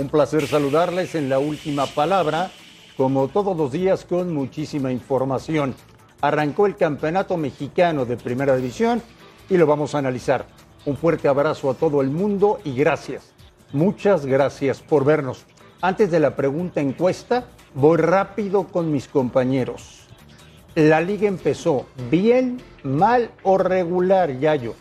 Un placer saludarles en la última palabra, como todos los días con muchísima información. Arrancó el Campeonato Mexicano de Primera División y lo vamos a analizar. Un fuerte abrazo a todo el mundo y gracias. Muchas gracias por vernos. Antes de la pregunta encuesta, voy rápido con mis compañeros. La liga empezó bien, mal o regular, Yayo.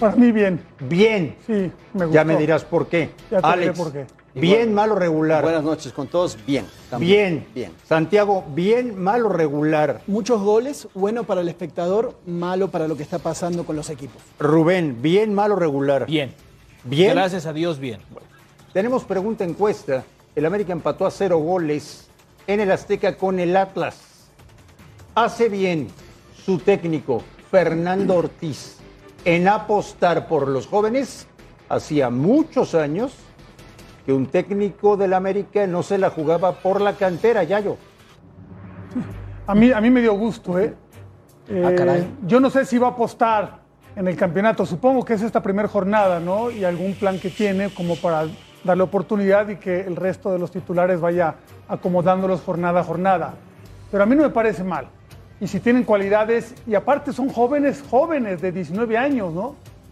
Para mí bien. Bien. Sí, me gustó. Ya me dirás por qué. Ya te diré Alex, por qué. bien, mal o regular. Buenas noches con todos. Bien. Bien. también. Bien. Santiago, bien, mal o regular. Muchos goles, bueno para el espectador, malo para lo que está pasando con los equipos. Rubén, bien, mal o regular. Bien. Bien. Gracias a Dios, bien. Tenemos pregunta encuesta. El América empató a cero goles en el Azteca con el Atlas. Hace bien su técnico, Fernando Ortiz, en apostar por los jóvenes. Hacía muchos años que un técnico del América no se la jugaba por la cantera, Yayo. A mí, a mí me dio gusto, ¿eh? Ah, Eh, caray. Yo no sé si va a apostar en el campeonato. Supongo que es esta primera jornada, ¿no? Y algún plan que tiene como para darle oportunidad y que el resto de los titulares vaya acomodándolos jornada a jornada. Pero a mí no me parece mal. Y si tienen cualidades, y aparte son jóvenes, jóvenes de 19 años, ¿no?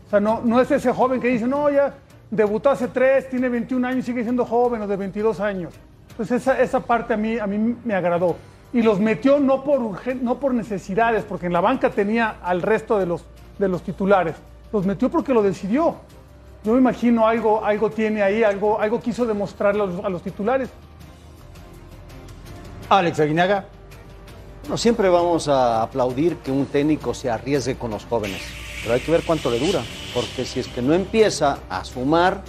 O sea, no, no es ese joven que dice, no, ya debutó hace tres, tiene 21 años, sigue siendo joven o de 22 años. Entonces esa, esa parte a mí, a mí me agradó. Y los metió no por, no por necesidades, porque en la banca tenía al resto de los, de los titulares. Los metió porque lo decidió. Yo me imagino algo, algo tiene ahí, algo, algo quiso demostrarle a los titulares. Alex Aguinaga. No, siempre vamos a aplaudir que un técnico se arriesgue con los jóvenes, pero hay que ver cuánto le dura, porque si es que no empieza a sumar,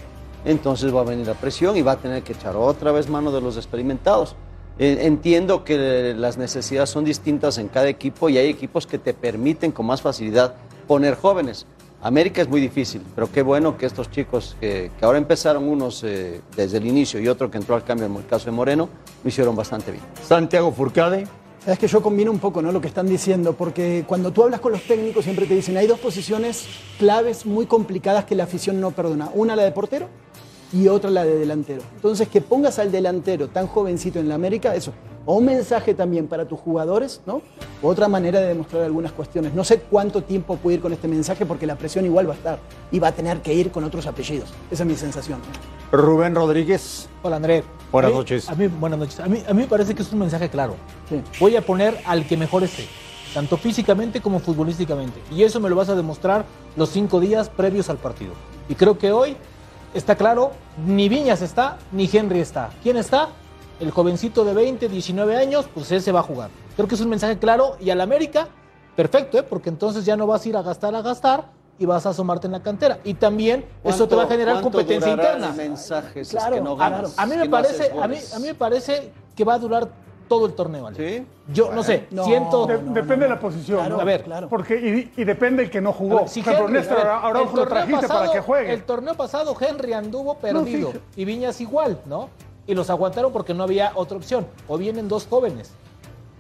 entonces va a venir la presión y va a tener que echar otra vez mano de los experimentados. Eh, Entiendo que las necesidades son distintas en cada equipo y hay equipos que te permiten con más facilidad poner jóvenes. América es muy difícil, pero qué bueno que estos chicos que, que ahora empezaron unos eh, desde el inicio y otro que entró al cambio, en el caso de Moreno, lo hicieron bastante bien. Santiago Furcade. Es que yo combino un poco ¿no? lo que están diciendo, porque cuando tú hablas con los técnicos siempre te dicen hay dos posiciones claves muy complicadas que la afición no perdona. Una la de portero y otra la de delantero. Entonces que pongas al delantero tan jovencito en la América, eso, o un mensaje también para tus jugadores, ¿no? Otra manera de demostrar algunas cuestiones. No sé cuánto tiempo puede ir con este mensaje porque la presión igual va a estar y va a tener que ir con otros apellidos. Esa es mi sensación. Rubén Rodríguez. Hola, André. Buenas noches. A mí, buenas noches. A mí, a mí me parece que es un mensaje claro. Sí. Voy a poner al que mejor esté, tanto físicamente como futbolísticamente. Y eso me lo vas a demostrar los cinco días previos al partido. Y creo que hoy está claro, ni Viñas está, ni Henry está. ¿Quién está? El jovencito de 20, 19 años, pues ese va a jugar. Creo que es un mensaje claro y al América, perfecto, ¿eh? porque entonces ya no vas a ir a gastar, a gastar y vas a asomarte en la cantera. Y también eso te va a ¿Cuánto- generar competencia interna. el mensaje si Claro, es que no ganas? A mí me parece, a mí, a mí me parece que va a durar todo el torneo, Ale. ¿Sí? Yo no sé, No, siento. De- no, depende no. de la posición. Claro, ¿no? A ver, claro. Porque, y, y depende el que no jugó. ver, si Henry, Néstor a ver, Araujo el lo torneo trajiste para pasado- que juegue. El torneo pasado Henry anduvo perdido sí. y Viñas igual, ¿no? Y los aguantaron porque no había otra opción. O vienen dos jóvenes.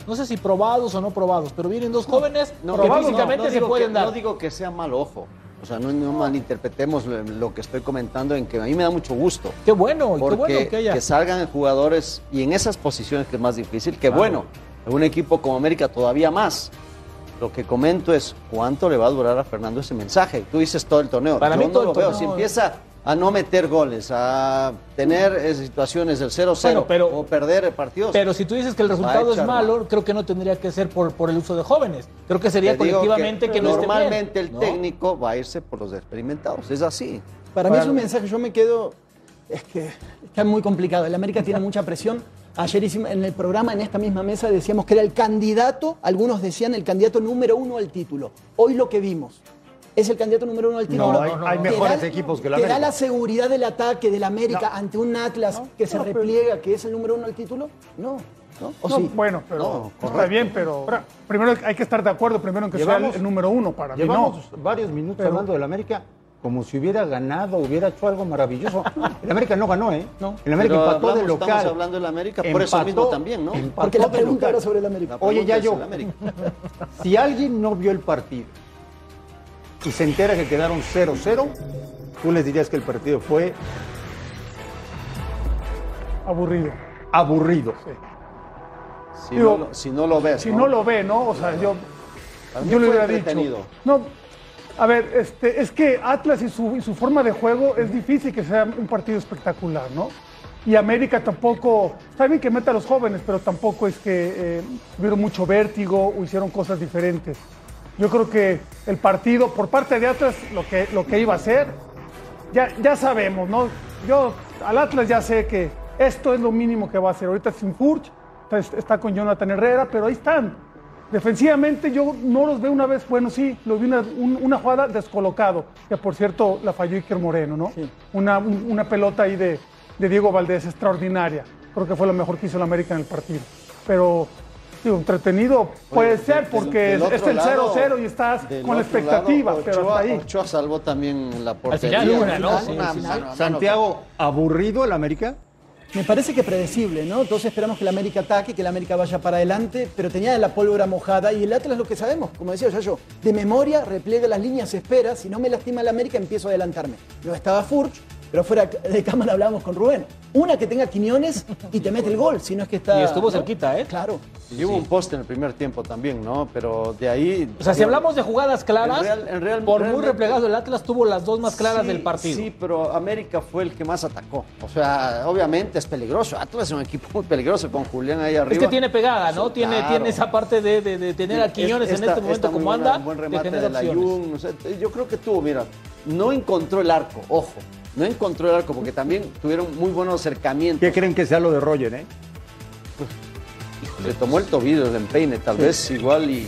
No sé si probados o no probados, pero vienen dos jóvenes No, que probados físicamente no se pueden que- dar. No digo que sea mal ojo. O sea, no, malinterpretemos lo, lo que estoy comentando en que a mí me da mucho gusto. Qué bueno, y qué Porque bueno que haya. salgan jugadores y en esas posiciones que es más difícil, que bueno, en un equipo como América todavía más. Lo que comento es cuánto le va a durar a Fernando ese mensaje. Tú dices todo el torneo. Para Yo mí no todo el lo veo. torneo, Si empieza a no meter goles, a tener eh, situaciones del 0-0 Bueno, pero- o perder partidos. Pero si tú dices que el resultado es malo, creo que no tendría que ser por, por el uso de jóvenes. Creo que sería colectivamente que, no esté bien, normalmente el ¿no? técnico va a irse por los experimentados, es así. Para mí es un mensaje, yo me quedo, es que está muy complicado. El América tiene mucha presión. Ayer hicimos, en el programa, en esta misma mesa, decíamos que era el candidato, algunos decían el candidato número uno al título. Hoy lo que vimos es el candidato número uno al título. hay- hay ¿Te mejores da- equipos que el ¿Te da América? la seguridad del ataque del América ante un Atlas que se repliega, que es el número uno al título? No. ¿No? ¿O No, sí? Bueno, pero No, está bien, pero primero hay que estar de acuerdo primero en que sea Llevamos- el, el número uno para mí. Llevamos No. varios minutos Pero- hablando del América como si hubiera ganado, hubiera hecho algo maravilloso. El América no ganó, ¿eh? No. El América Pero empató de local. Estamos hablando del América, por eso mismo también, ¿no? empató Porque la pregunta era sobre el América. La Oye, el América. Si alguien no vio el partido y se entera que quedaron 0-0, tú les dirías que el partido fue Aburrido. aburrido. Si, Digo, no, lo- si no lo ves. Si no lo ve, ¿no? O sea, yo, yo le hubiera dicho. No, a ver, este, es que Atlas y su, y su forma de juego es difícil que sea un partido espectacular, ¿no? Y América tampoco, está bien que meta a los jóvenes, pero tampoco es que eh, tuvieron mucho vértigo o hicieron cosas diferentes. Yo creo que el partido, por parte de Atlas, lo que, lo que iba a hacer, ya, ya sabemos, ¿no? Yo al Atlas ya sé que esto es lo mínimo que va a hacer. Ahorita sin Furch, está, con Jonathan Herrera, pero ahí están. Defensivamente yo no los veo una vez, bueno, sí, lo vi una, un- una jugada descolocado, que por cierto la falló Iker Moreno, ¿no? Una, un- una pelota ahí de, de Diego Valdés extraordinaria. Creo que fue lo mejor que hizo el América en el partido. Pero, digo, entretenido puede Oye, ser porque del es el lado- 0-0 y estás con la otro expectativa, lado, pero hasta ahí. Ochoa salvó también la portería. final, una, ¿no? Sí, Santiago, ¿aburrido el América? Me parece que predecible, ¿no? Entonces esperamos que el América ataque, que el América vaya para adelante, pero tenía la pólvora mojada y el Atlas lo que sabemos, como decía ya yo, de memoria repliega las líneas, espera, si no me lastima el América empiezo a adelantarme. No estaba Furch, pero fuera de cámara hablábamos con Rubén. Una que tenga Quiñones y te mete el gol, si no es que está... Y estuvo ¿no? cerquita, ¿eh? Claro. Y hubo un poste en el primer tiempo también, ¿no? Pero de ahí. O sea, si hablamos de jugadas claras, En real- en real- por muy replegado el Atlas tuvo las dos más claras Sí, del partido. Sí, pero América fue el que más atacó. O sea, obviamente es peligroso. Atlas es un equipo muy peligroso con Julián ahí arriba. Es que tiene pegada, ¿no? Sí, tiene, claro. tiene esa parte de, de- de tener a Quiñones en este momento como buena- anda, buen de remate tener de la opciones. Jun, o sea, yo creo que tuvo, mira, no encontró el arco, ojo. No encontró el arco porque también tuvieron muy buenos acercamientos. ¿Qué creen que sea lo de Roger, eh? Le tomó el tobillo, el empeine, tal vez igual y,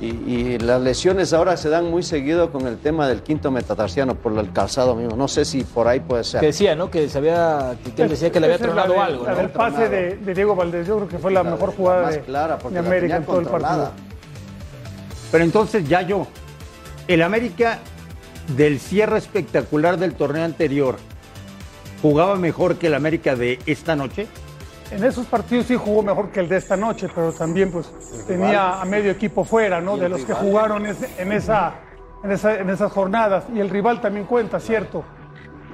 y- y las lesiones ahora se dan muy seguido con el tema del quinto metatarsiano por el calzado mismo. No sé si por ahí puede ser. Que decía, ¿no? Que se había, que él decía que le había tronado algo, La ¿no? del pase de, de Diego Valdés, yo creo que fue la, La- mejor la jugada más de, clara, porque de la América tenía en todo el partido. Pero entonces ya yo, el América del cierre espectacular del torneo anterior, ¿jugaba mejor que el América de esta noche? En esos partidos sí jugó mejor que el de esta noche, pero también pues tenía a medio equipo fuera, ¿no? De los que jugaron en, esa, en, esa- en esas jornadas. Y el rival también cuenta, cierto.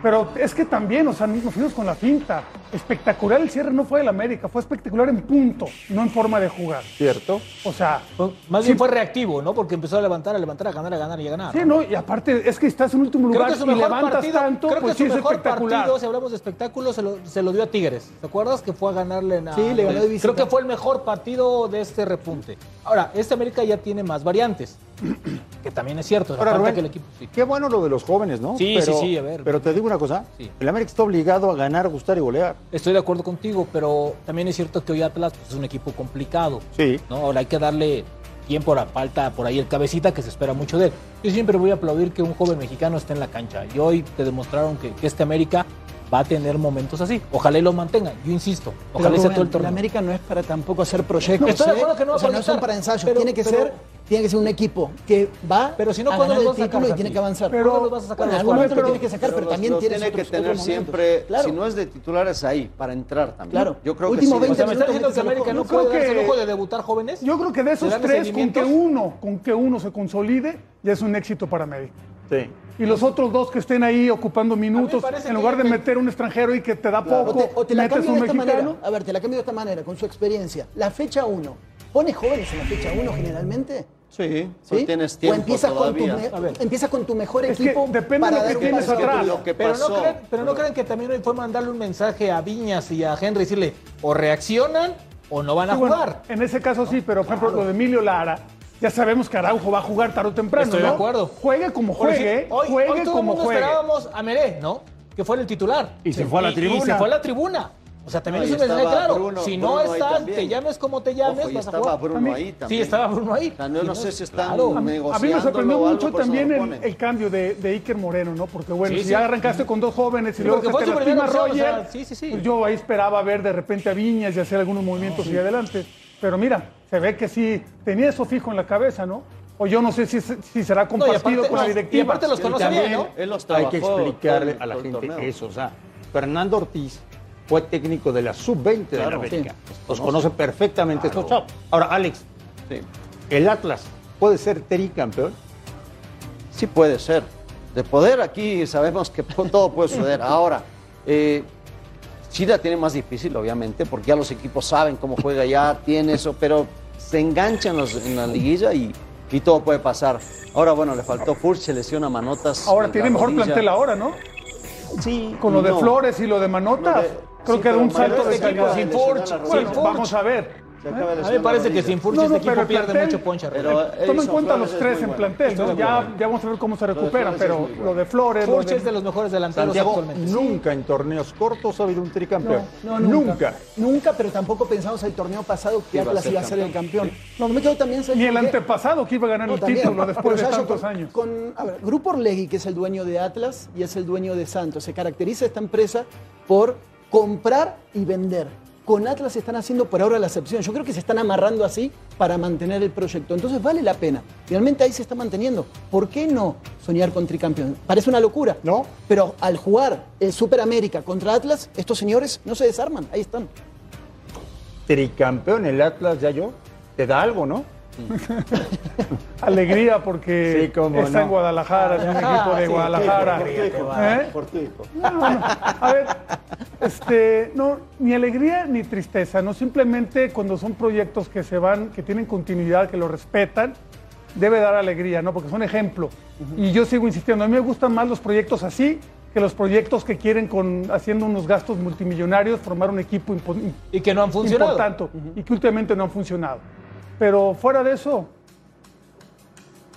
Pero es que también, o sea, nos fuimos con la finta. Espectacular el cierre no fue del América, fue espectacular en punto, no en forma de jugar. ¿Cierto? O sea, Más bien fue reactivo, ¿no? Porque empezó a levantar, a levantar, a ganar, a ganar y a ganar. sí, ¿no? Y aparte es que estás en último Creo lugar que su y mejor levantas partido, tanto, creo pues que sí su es mejor espectacular. partido, si hablamos de espectáculo, se lo, se lo dio a Tigres. ¿Te acuerdas que fue a ganarle en a- Sí, le ganó de visita. Creo que fue el mejor partido de este repunte. Ahora, este América ya tiene más variantes, que también es cierto. Ahora, Rubén, que el equipo sí. qué bueno lo de los jóvenes, ¿no? Sí, pero, sí, sí, a ver. Pero te digo una cosa, Sí. el América está obligado a ganar, gustar y golear. Estoy de acuerdo contigo, pero también es cierto que hoy Atlas pues, es un equipo complicado. Sí. ¿no? Ahora hay que darle tiempo, ahora falta por ahí el cabecita que se espera mucho de él. Yo siempre voy a aplaudir que un joven mexicano esté en la cancha. Y hoy te demostraron que, que este América va a tener momentos así. Ojalá y lo mantengan. Yo insisto, Pero, ojalá y sea todo el torneo. América no es para tampoco hacer proyectos. Estoy de ¿eh? acuerdo que no va O sea, a no son para ensayos. pero- tiene, que pero- ser, tiene que ser un equipo que va Pero si no, a ¿cuándo ganar los el vas a sacar, título y tiene que avanzar. ¿Cuándo los vas a sacar en algún momento lo jóvenes? tiene que sacar, pero, los- también los tienes tiene que tener siempre, Claro. si no es de titulares ahí, para entrar también. Claro. Yo creo Último que sí. O sea, me 20 estás diciendo que América no creo puede darse el que- lujo de debutar jóvenes. Yo creo que de ¿De esos tres, con que uno, con que uno se consolide, ya es un éxito para América. Sí. Y los otros dos que estén ahí ocupando minutos, en lugar de meter un extranjero y que te da O poco, te, o te la metes cambio un de esta mexicano. manera. A ver, te la cambio de esta manera, con su experiencia. La fecha 1. ¿Pone jóvenes en la fecha 1 generalmente? Sí, ¿sí? sí. tienes o tiempo empiezas con, tu, todavía. me- A ver. empieza con tu mejor Es que equipo. depende de lo que tienes un atrás. Lo que Pero, pasó. no creen, pero no creen que también hoy fue mandarle un mensaje a Viñas y a Henry decirle o reaccionan o no van a Sí, bueno, jugar. en ese caso sí, pero por ejemplo lo de Emilio Lara, ya sabemos que Araujo va a jugar tarde o temprano. Estoy de acuerdo. Juegue como juegue, decir, hoy, juegue hoy todo el como mundo juegue. esperábamos a Meré, ¿no? Que fue el titular. Y se fue a la Y tribuna. se fue a la tribuna. O sea, también No, es y un mensaje claro. Bruno- si no Bruno estás, te llames como te llames, Ojo, y vas a estaba jugar. Bruno También- ahí Sí, también. estaba Bruno ahí. O sea, yo no sé si están Claro. A mí me sorprendió mucho también el, cambio de, de Iker Moreno, ¿no? Porque bueno, Sí, si sí. ya arrancaste con dos jóvenes y Sí, luego te lastima opción, o Roger, sea, sí, sí, sí. pues yo ahí esperaba ver de repente a Viñas y hacer algunos movimientos hacia adelante. Pero mira, se ve que sí tenía eso fijo en la cabeza, ¿no? O yo no sé si, si será No, compartido aparte- con la no, y directiva. aparte los conoce también bien, ¿no? Él los Hay que trabajó explicarle todo a la gente eso. O sea, Fernando Ortiz fue técnico de la sub-20 de la América. sí. Los conoce perfectamente estos Claro. chavos. Ahora, Alex, Sí. el Atlas puede ser tricampeón. Sí puede ser. De poder aquí sabemos que todo puede suceder. Ahora, eh, la tiene más difícil, obviamente, porque ya los equipos saben cómo juega ya, tiene eso, pero se enganchan los- en la liguilla y, y todo puede pasar. Ahora, bueno, le faltó Furch, se lesiona Manotas. Ahora en tiene mejor rodilla. plantel ahora, ¿no? Sí. Con lo de no. Flores y lo de Manota, Lo de- creo sí, que pero un salto Manotas de calidad. Sin. Bueno, Furch. vamos a ver. De A mí me parece que sin Furch No, este no, equipo pero el pierde plantel- mucho poncha. Pero, eh, Toma en cuenta Flores los es tres en bueno. plantel, ¿no? Ya, vamos a ver cómo se recuperan, pero lo de Flores, lo Furch de- es de los mejores delanteros Santiago, actualmente. nunca en torneos cortos ha habido un tricampeón. No, no, nunca. Nunca, pero tampoco pensamos el torneo pasado que Atlas iba a ser el campeón. No, me quedo también. ¿sabes ni el antepasado que iba a ganar el también. título después de Pero, tantos con- años. Con, a ver, Grupo Orlegui, que es el dueño de Atlas y es el dueño de Santos, se caracteriza esta empresa por comprar y vender. Con Atlas están haciendo por ahora la excepción. Yo creo que se están amarrando así para mantener el proyecto. Entonces vale la pena. Realmente ahí se está manteniendo. ¿Por qué no soñar con tricampeón? Parece una locura. No. Pero al jugar el Super América contra Atlas, estos señores no se desarman. Ahí están. Tricampeón el Atlas, ya yo. Te da algo, ¿no? Alegría porque Sí, cómo está no. en Guadalajara, es un equipo de sí, Guadalajara. ¿Eh? Por tu hijo. No, no, A ver, este, no, ni alegría ni tristeza, no simplemente cuando son proyectos que se van, que tienen continuidad, que lo respetan, debe dar alegría, ¿no? Porque son ejemplo. Y yo sigo insistiendo, a mí me gustan más los proyectos así que los proyectos que quieren con haciendo unos gastos multimillonarios formar un equipo Y que no han funcionado. importante y que últimamente no han funcionado. Pero fuera de eso,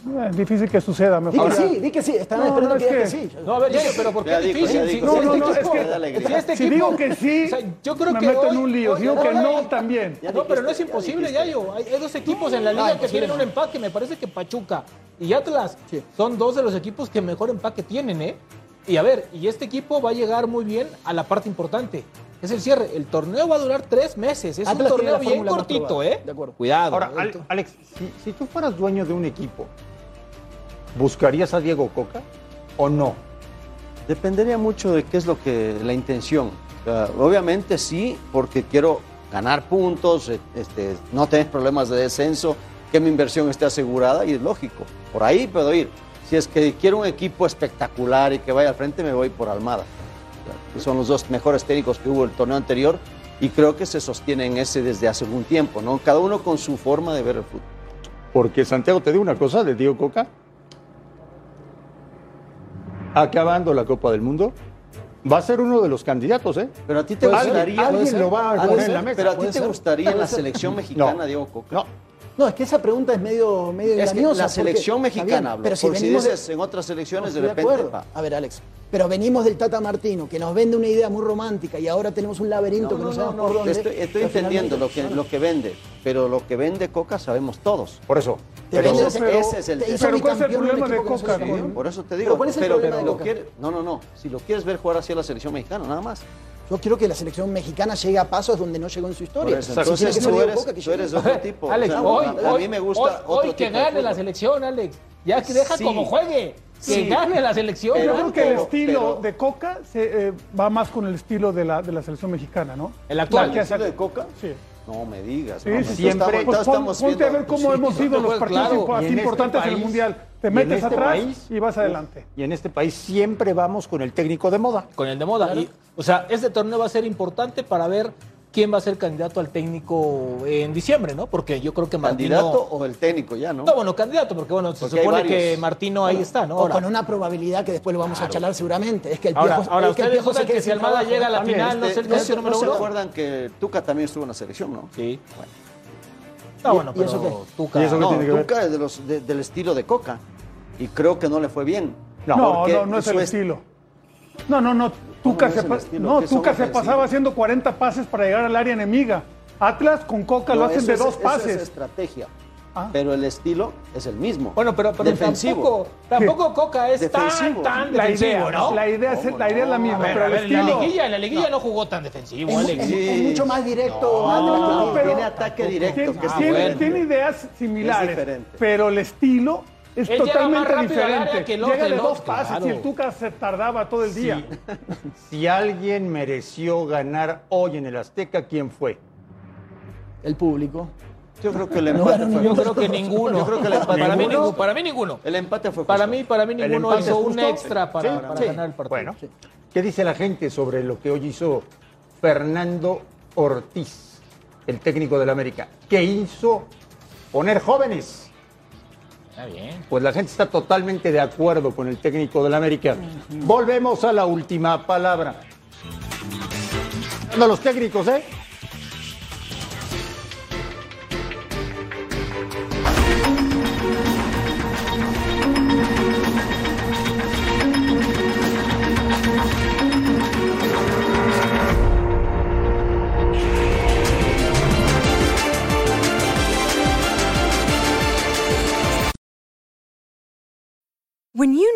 eh, es difícil que suceda. Di Mejor que ya- sí, di que sí. Están No, esperando no, que es que- que sí. No, a ver, Yayo, pero ¿por qué Ya es difícil? ya Si- dijo. No, si no, este es que si este digo que sí, o sea, yo creo me que meto hoy- en un lío. hoy- Si digo que no, también. Ya No, pero no es ya imposible, dijiste. Yayo. Hay, dos equipos en la liga que tienen un empaque. Me parece que Pachuca y Atlas Sí. son dos de los equipos que mejor empaque tienen, ¿eh? Y a ver, y este equipo va a llegar muy bien a la parte importante. Es el cierre. El torneo va a durar tres meses. Es Atlas un torneo bien cortito. ¿eh? De acuerdo. Cuidado. Ahora, Al- Alex, si, si tú fueras dueño de un equipo, ¿buscarías a Diego Coca o no? Dependería mucho de qué es lo que la intención. Obviamente sí, porque quiero ganar puntos, eh, este, no tener problemas de descenso, que mi inversión esté asegurada y es lógico. Por ahí puedo ir. Si es que quiero un equipo espectacular y que vaya al frente, me voy por Almada. Que son los dos mejores técnicos que hubo el torneo anterior y creo que se sostienen ese desde hace algún tiempo, ¿no? Cada uno con su forma de ver el fútbol. Porque Santiago, te digo una cosa de Diego Coca. Acabando la Copa del Mundo, va a ser uno de los candidatos, ¿eh? Pero a ti te gustaría. alguien lo va a poner en la mesa. Pero a ti te ser. gustaría en la selección mexicana, No. Diego Coca. No, No, es que esa pregunta es medio, medio Es que la porque- selección bien, mexicana hablo. Pero si si de- en otras selecciones, No, de repente. A ver, Alex. Pero venimos del Tata Martino, que nos vende una idea muy romántica y ahora tenemos un laberinto No, que no, no, no, sabemos no, por dónde. Estoy, estoy Pero entendiendo lo que, lo que vende, pero lo que vende Coca sabemos todos. por eso. Pero- ese- pero- ese es el Pero ¿cuál es el problema de Coca? Por eso te Pero digo. ¿cuál es el pero problema de lo Coca? quiere- no, no, no. Si lo quieres ver jugar hacia la selección mexicana, nada más. Yo quiero que la selección mexicana llegue a pasos donde no llegó en su historia. Eso, entonces tú eres, Coca, que tú eres otro tipo. Alex, O sea, hoy, a, a mí me gusta hoy, otro hoy que tipo gane la selección, Alex. Ya que deja Sí. como juegue. Que Sí. gane la selección. Yo Pero- creo que el estilo pero- de Coca se, eh, va más con el estilo de la, de la selección mexicana, ¿no? El actual. ¿El estilo hace- de Coca? Sí. No me digas. Sí, no, sí, siempre- estamos- Pues pon- estamos ponte a viendo- ver cómo Sí, hemos ido los pues, partidos claro. este importantes del Mundial. Te y metes este atrás país- y vas adelante. Y en este país siempre vamos con el técnico de moda. con el de moda. Y, o sea, este torneo va a ser importante para ver quién va a ser candidato al técnico en diciembre, ¿no? Porque yo creo que Martino... ¿Candidato o el técnico ya, no? No, bueno, candidato, porque bueno, se Porque supone que. Martino ahí está, ¿no? O Ahora, con una probabilidad que después lo vamos a charlar seguramente. Es que el ahora, Piojo, ahora es que el Piojo se que si Almada llega a la También, final, no es el ¿no, candidato número no se uno. acuerdan que Tuca también estuvo en la selección, no? Sí. Bueno. No, bueno, ¿Y eso pero qué? Tuca... ¿Y eso qué No, tiene que ver? Tuca es de los, de- del estilo de Coca. Y creo que no le fue bien. No, no, no, es su el est- estilo. No, no, no. Tuca, se, no, ¿Qué Tuca se pasaba haciendo 40 pases para llegar al área enemiga. Atlas con Coca lo hacen de es- dos eso es pases. estrategia. Ah. Pero el estilo es el mismo. Bueno, pero, pero defensivo. tampoco, tampoco Coca es Defensivo. tan, tan la defensivo, idea, ¿no? la idea, es, ¿Cómo la idea es la no? misma, pero a el ver, en la estilo... liguilla, en la liguilla no jugó tan defensivo, Es, Alex. es- es mucho más directo. No, Atlas, no, pero- tiene ataque directo, Tiene, que es tiene- diferente. tiene ideas similares, pero el estilo es Él totalmente diferente. que los Llega de dos pases claro. y el Tuca se tardaba todo el día. Si alguien mereció ganar hoy en el Azteca, ¿quién fue? El público. Yo creo que el empate no, fue Yo creo que ninguno. Yo creo que el empate para, mí, ¿Ninguno? para mí ninguno. El empate fue Para justo. mí, para mí ninguno hizo un extra para, Sí, para sí. ganar el partido. Bueno, ¿qué dice la gente sobre lo que hoy hizo Fernando Ortiz, el técnico del América? ¿Qué hizo poner jóvenes? Está bien. Pues la gente está totalmente de acuerdo con el técnico del América. Volvemos a la última palabra. No, los técnicos, ¿eh?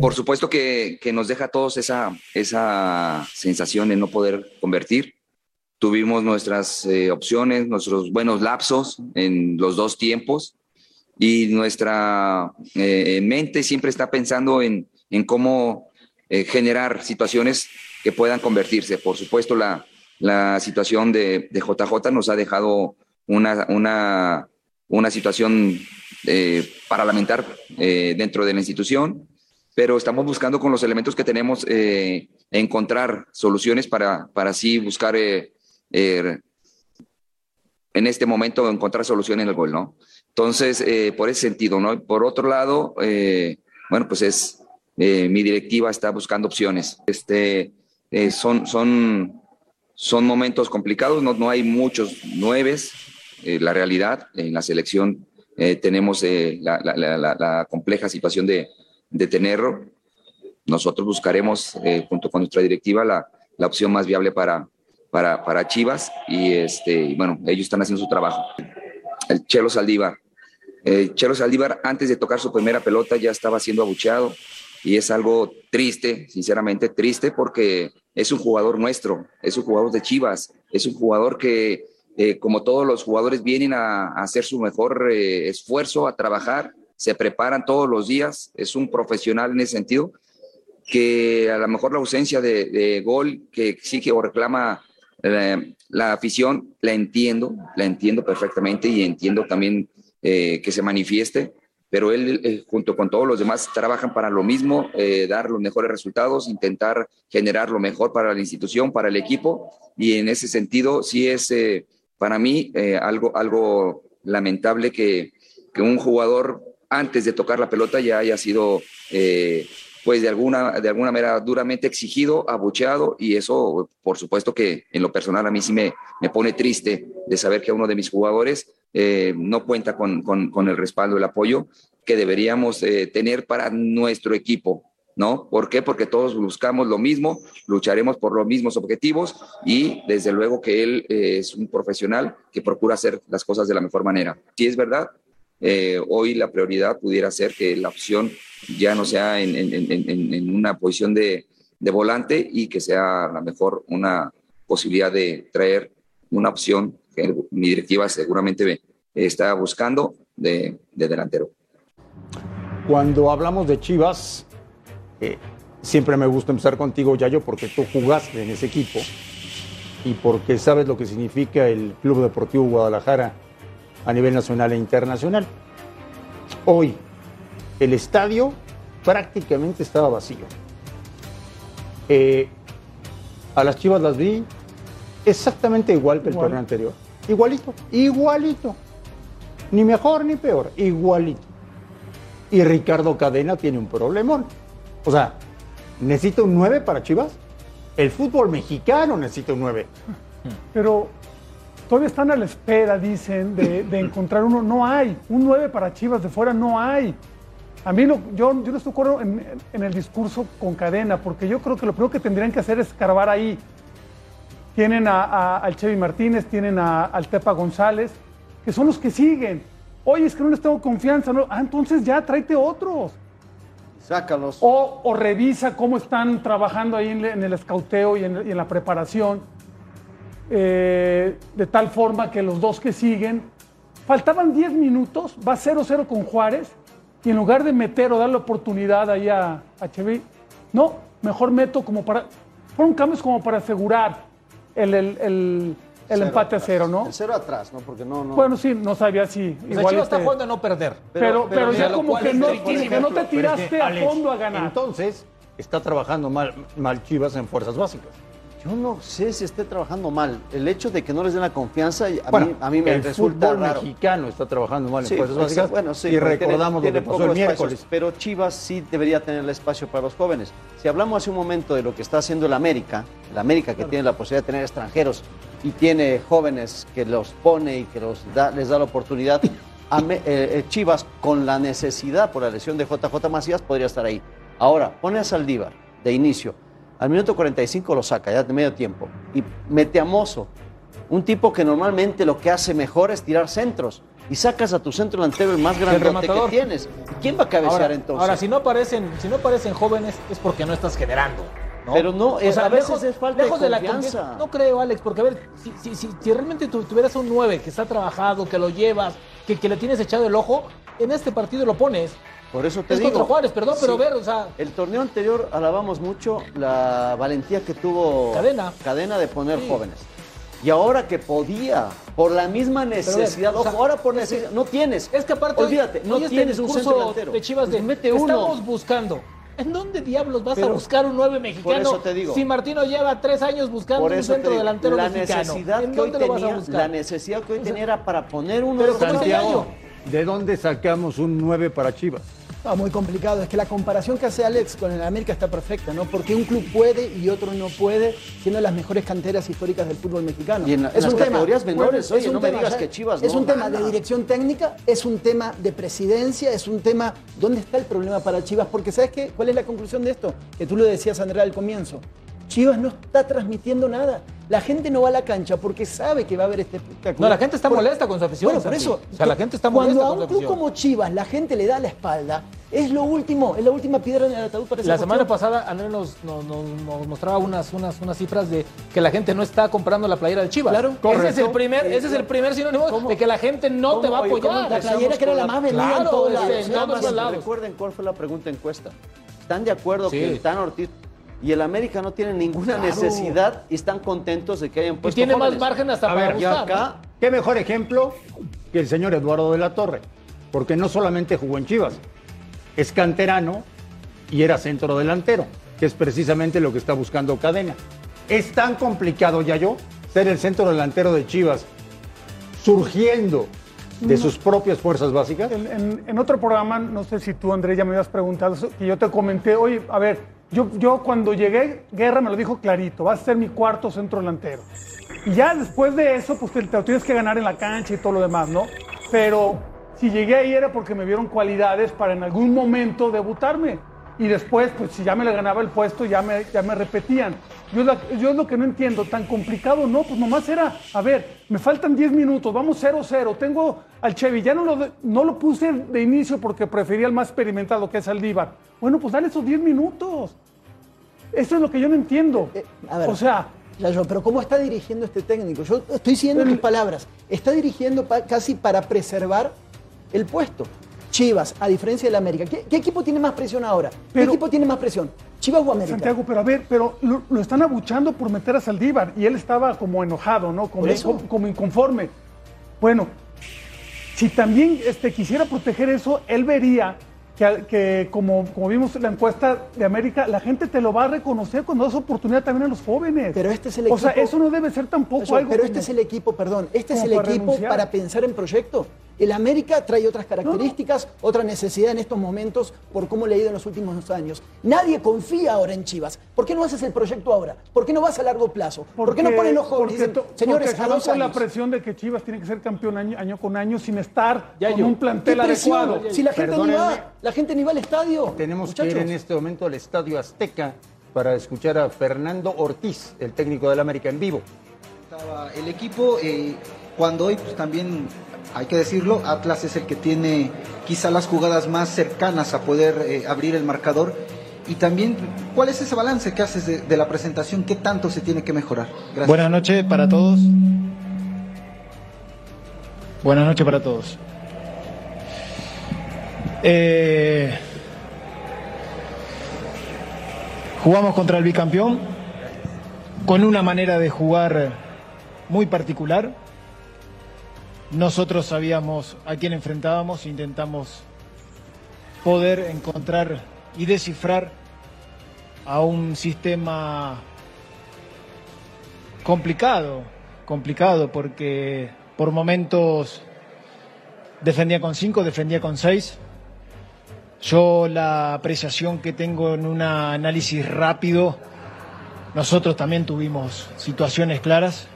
Por supuesto que, nos deja a todos esa, esa sensación de no poder convertir. Tuvimos nuestras eh, opciones, nuestros buenos lapsos en los dos tiempos y nuestra eh, mente siempre está pensando en, en cómo eh, generar situaciones que puedan convertirse. Por supuesto, la, la situación de, de JJ nos ha dejado una, una, una situación eh, para lamentar eh, dentro de la institución, pero estamos buscando con los elementos que tenemos eh, encontrar soluciones para, para así buscar eh, eh, en este momento encontrar solución en el gol, ¿no? Entonces, eh, por ese sentido, ¿no? Por otro lado, bueno, pues es, mi directiva está buscando opciones. Este, son, son, son momentos complicados, no, no hay muchos nueves, la realidad, en la selección eh, tenemos eh, la, la, la, la, compleja situación de, de tenerlo. Nosotros buscaremos, eh, junto con nuestra directiva, la, opción más viable para, para, para Chivas y este, bueno, ellos están haciendo su trabajo. El Chelo Saldívar. El Chelo Saldívar, antes de tocar su primera pelota, ya estaba siendo abucheado y es algo triste, sinceramente triste, porque es un jugador nuestro, es un jugador de Chivas, es un jugador que eh, como todos los jugadores vienen a, a hacer su mejor eh, esfuerzo, a trabajar, se preparan todos los días, es un profesional en ese sentido, que a lo mejor la ausencia de, de gol que exige o reclama eh, la afición, la entiendo, la entiendo perfectamente y entiendo también eh, que se manifieste, pero él eh, junto con todos los demás trabajan para lo mismo, dar los mejores resultados, intentar generar lo mejor para la institución, para el equipo, y en ese sentido sí es para mí eh, algo, algo lamentable que, que, un jugador antes de tocar la pelota ya haya sido, eh, pues de alguna, de alguna manera duramente exigido, abucheado, y eso, por supuesto que en lo personal a mí sí me, me pone triste de saber que uno de mis jugadores eh, no cuenta con, con, con, el respaldo, el apoyo que deberíamos tener para nuestro equipo. ¿No? ¿Por qué? Porque todos buscamos lo mismo, lucharemos por los mismos objetivos y desde luego que él eh, es un profesional que procura hacer las cosas de la mejor manera. Si es verdad, eh, hoy la prioridad pudiera ser que la opción ya no sea en, en, una posición de, de, volante y que sea a lo mejor una, posibilidad de traer una opción que mi directiva seguramente está buscando de, delantero. Cuando hablamos de Chivas, eh, siempre me gusta empezar contigo, Yayo, porque tú jugaste en ese equipo y porque sabes lo que significa el Club Deportivo Guadalajara a nivel nacional e internacional. Hoy, el estadio prácticamente estaba vacío. Eh, a las Chivas las vi exactamente igual que el torneo anterior. Igualito, igualito. Ni mejor ni peor, igualito. Y Ricardo Cadena tiene un problemón. O sea, ¿necesita un 9 para Chivas? El fútbol mexicano necesita un 9. Pero todavía están a la espera, dicen, de, encontrar uno. No hay. Un 9 para Chivas de fuera no hay. A mí yo, yo no estoy de acuerdo en, el discurso con cadena, porque yo creo que lo primero que tendrían que hacer es escarbar ahí. Tienen a, al Chevy Martínez, tienen a, al Tepa González, que son los que siguen. Oye, es que no les tengo confianza. No. Ah, entonces ya tráete otros. Sácalos. O, revisa cómo están trabajando ahí en, el escauteo y en, la preparación, eh, de tal forma que los dos que siguen, faltaban 10 minutos, va 0-0 con Juárez, y en lugar de meter o darle oportunidad ahí a, a Chevy, no, mejor meto como para, fueron cambios como para asegurar el empate a cero, ¿no? El cero atrás, ¿no? Porque no, no. Bueno, sí, no sabía si. O igual Chivas está este jugando a no perder. Pero, pero, ya como que no, no, te tiraste a fondo a ganar. Entonces, está trabajando mal, mal Chivas en fuerzas básicas. Yo no sé si esté trabajando mal. El hecho de que no les den la confianza, a, mí, a mí me el resulta fútbol mexicano está trabajando mal en fuerzas básicas. Bueno, sí, y recordamos lo que pasó el miércoles. pero Chivas sí debería tener el espacio para los jóvenes. Si hablamos hace un momento de lo que está haciendo el América, el América que tiene la posibilidad de tener extranjeros y tiene jóvenes que los pone y que los les da la oportunidad, eh, eh, Chivas con la necesidad por la lesión de JJ Macías podría estar ahí. Ahora, pone a Saldívar de inicio al minuto 45 lo saca, ya de medio tiempo. Y mete a Mozo, un tipo que normalmente lo que hace mejor es tirar centros. Y sacas a tu centro delantero el más grande que tienes. ¿Quién va a cabecear entonces? Ahora, si no aparecen, si no aparecen jóvenes, es porque no estás generando. Pero no, es, a veces es falta de confianza. no creo, Alex, porque a ver, si, si, si, realmente tuvieras un 9 que está trabajado, que lo llevas, que, que le tienes echado el ojo, en este partido lo pones. Por eso te es digo. contra Juárez, perdón, pero ver, o sea. El torneo anterior alabamos mucho la valentía que tuvo Cadena, cadena de poner jóvenes. Y ahora que podía, por la misma necesidad, ojo, ahora por necesidad, no tienes. Es que aparte, olvídate, no tienes un centro delantero. De Chivas de, mete uno. Estamos buscando. ¿En dónde diablos vas a buscar un nueve mexicano? Por eso te digo. Si Martino lleva tres años buscando un centro delantero la mexicano. Necesidad que hoy tenía, la necesidad que hoy tenía era para poner uno de Santiago, ¿de dónde sacamos un 9 para Chivas? Ah, muy complicado. Es que la comparación que hace Alex con el América está perfecta, ¿no? Porque un club puede y otro no puede, siendo las mejores canteras históricas del fútbol mexicano. Y en, es un categorías tema, menores, oye, no me digas que Chivas Es un tema de dirección técnica, es un tema de presidencia, es un tema. ¿Dónde está el problema para Chivas? Porque, ¿sabes qué? ¿Cuál es la conclusión de esto? Que tú lo decías, Andrea, al comienzo. Chivas no está transmitiendo nada. La gente no va a la cancha porque sabe que va a haber este espectáculo. No, la gente está molesta con su afición. Bueno, por eso. O sea, la gente está molesta Cuando a un club como Chivas la gente le da la espalda, es lo último, es la última piedra en el ataúd para La semana pasada Andrés nos, mostraba unas, unas, unas cifras de que la gente no está comprando la playera de Chivas. Claro, Ese es el primer, ese es el primer sinónimo de que la gente no te va a apoyar. La playera que era la más vendida en todos lados. Recuerden cuál fue la pregunta encuesta. ¿Están de acuerdo que el Tan Ortiz y el América no tiene ninguna necesidad y están contentos de que hayan puesto Y tiene más margen hasta para ver, acá, qué mejor ejemplo que el señor Eduardo de la Torre, porque no solamente jugó en Chivas, es canterano y era centro delantero, que es precisamente lo que está buscando Cadena. Es tan complicado, ya yo, ser el centro delantero de Chivas, surgiendo de sus propias fuerzas básicas. En, en, otro programa, no sé si tú, Andrés, ya me habías preguntado, que yo te comenté, oye, a ver, yo, yo cuando llegué, Guerra me lo dijo clarito, va a ser mi cuarto centro delantero. Y ya después de eso, pues te, lo tienes que ganar en la cancha y todo lo demás, ¿no? Pero si llegué ahí era porque me vieron cualidades para en algún momento debutarme. Y después, pues si ya me le ganaba el puesto, ya me, ya me repetían. Yo, yo es lo que no entiendo, tan complicado, no, pues nomás era, a ver, me faltan 10 minutos, vamos 0-0, tengo al Chevy, ya no lo, no lo puse de inicio porque prefería el más experimentado que es Aldívar. Bueno, pues dale esos 10 minutos. Eso es lo que yo no entiendo. Eh, o sea, yo, pero ¿cómo está dirigiendo este técnico? Yo estoy siguiendo tus palabras. Está dirigiendo pa- casi para preservar el puesto. Chivas, a diferencia del América. ¿Qué, qué equipo tiene más presión ahora? ¿Qué equipo tiene más presión? ¿Chivas o América? Santiago, pero a ver, pero lo, lo están abuchando por meter a Saldívar y él estaba como enojado, ¿no? Como, inconforme. Bueno, si también este, quisiera proteger eso, él vería que, que como, como vimos en la encuesta de América, la gente te lo va a reconocer cuando das oportunidad también a los jóvenes. Pero este es el O sea, equipo- eso no debe ser tampoco Eso, algo pero como- este es el equipo, perdón, este es el para equipo renunciar. para pensar en proyecto. El América trae otras características, otra necesidad en estos momentos por cómo le ha ido en los últimos años. Nadie confía ahora en Chivas. ¿Por qué no haces el proyecto ahora? ¿Por qué no vas a largo plazo? ¿Por qué no ponen los jóvenes? Dicen, señores, porque a dos con la presión de que Chivas tiene que ser campeón año, año con año sin estar Ya con yo. un ¿Qué plantel adecuado. Si la gente ni va, la gente ni va al estadio. Tenemos muchachos. que ir en este momento al Estadio Azteca para escuchar a Fernando Ortiz, el técnico del América en vivo. Estaba el equipo, eh, cuando hoy pues también hay que decirlo, Atlas es el que tiene quizá las jugadas más cercanas a poder eh, abrir el marcador. Y también, ¿cuál es ese balance que haces de, la presentación? ¿Qué tanto se tiene que mejorar? Gracias. Buenas noches para todos. Buenas noches para todos. Eh, jugamos contra el bicampeón con una manera de jugar muy particular. Nosotros sabíamos a quién enfrentábamos, intentamos poder encontrar y descifrar a un sistema complicado, complicado porque por momentos defendía con cinco, defendía con seis. Yo la apreciación que tengo en un análisis rápido, nosotros también tuvimos situaciones claras.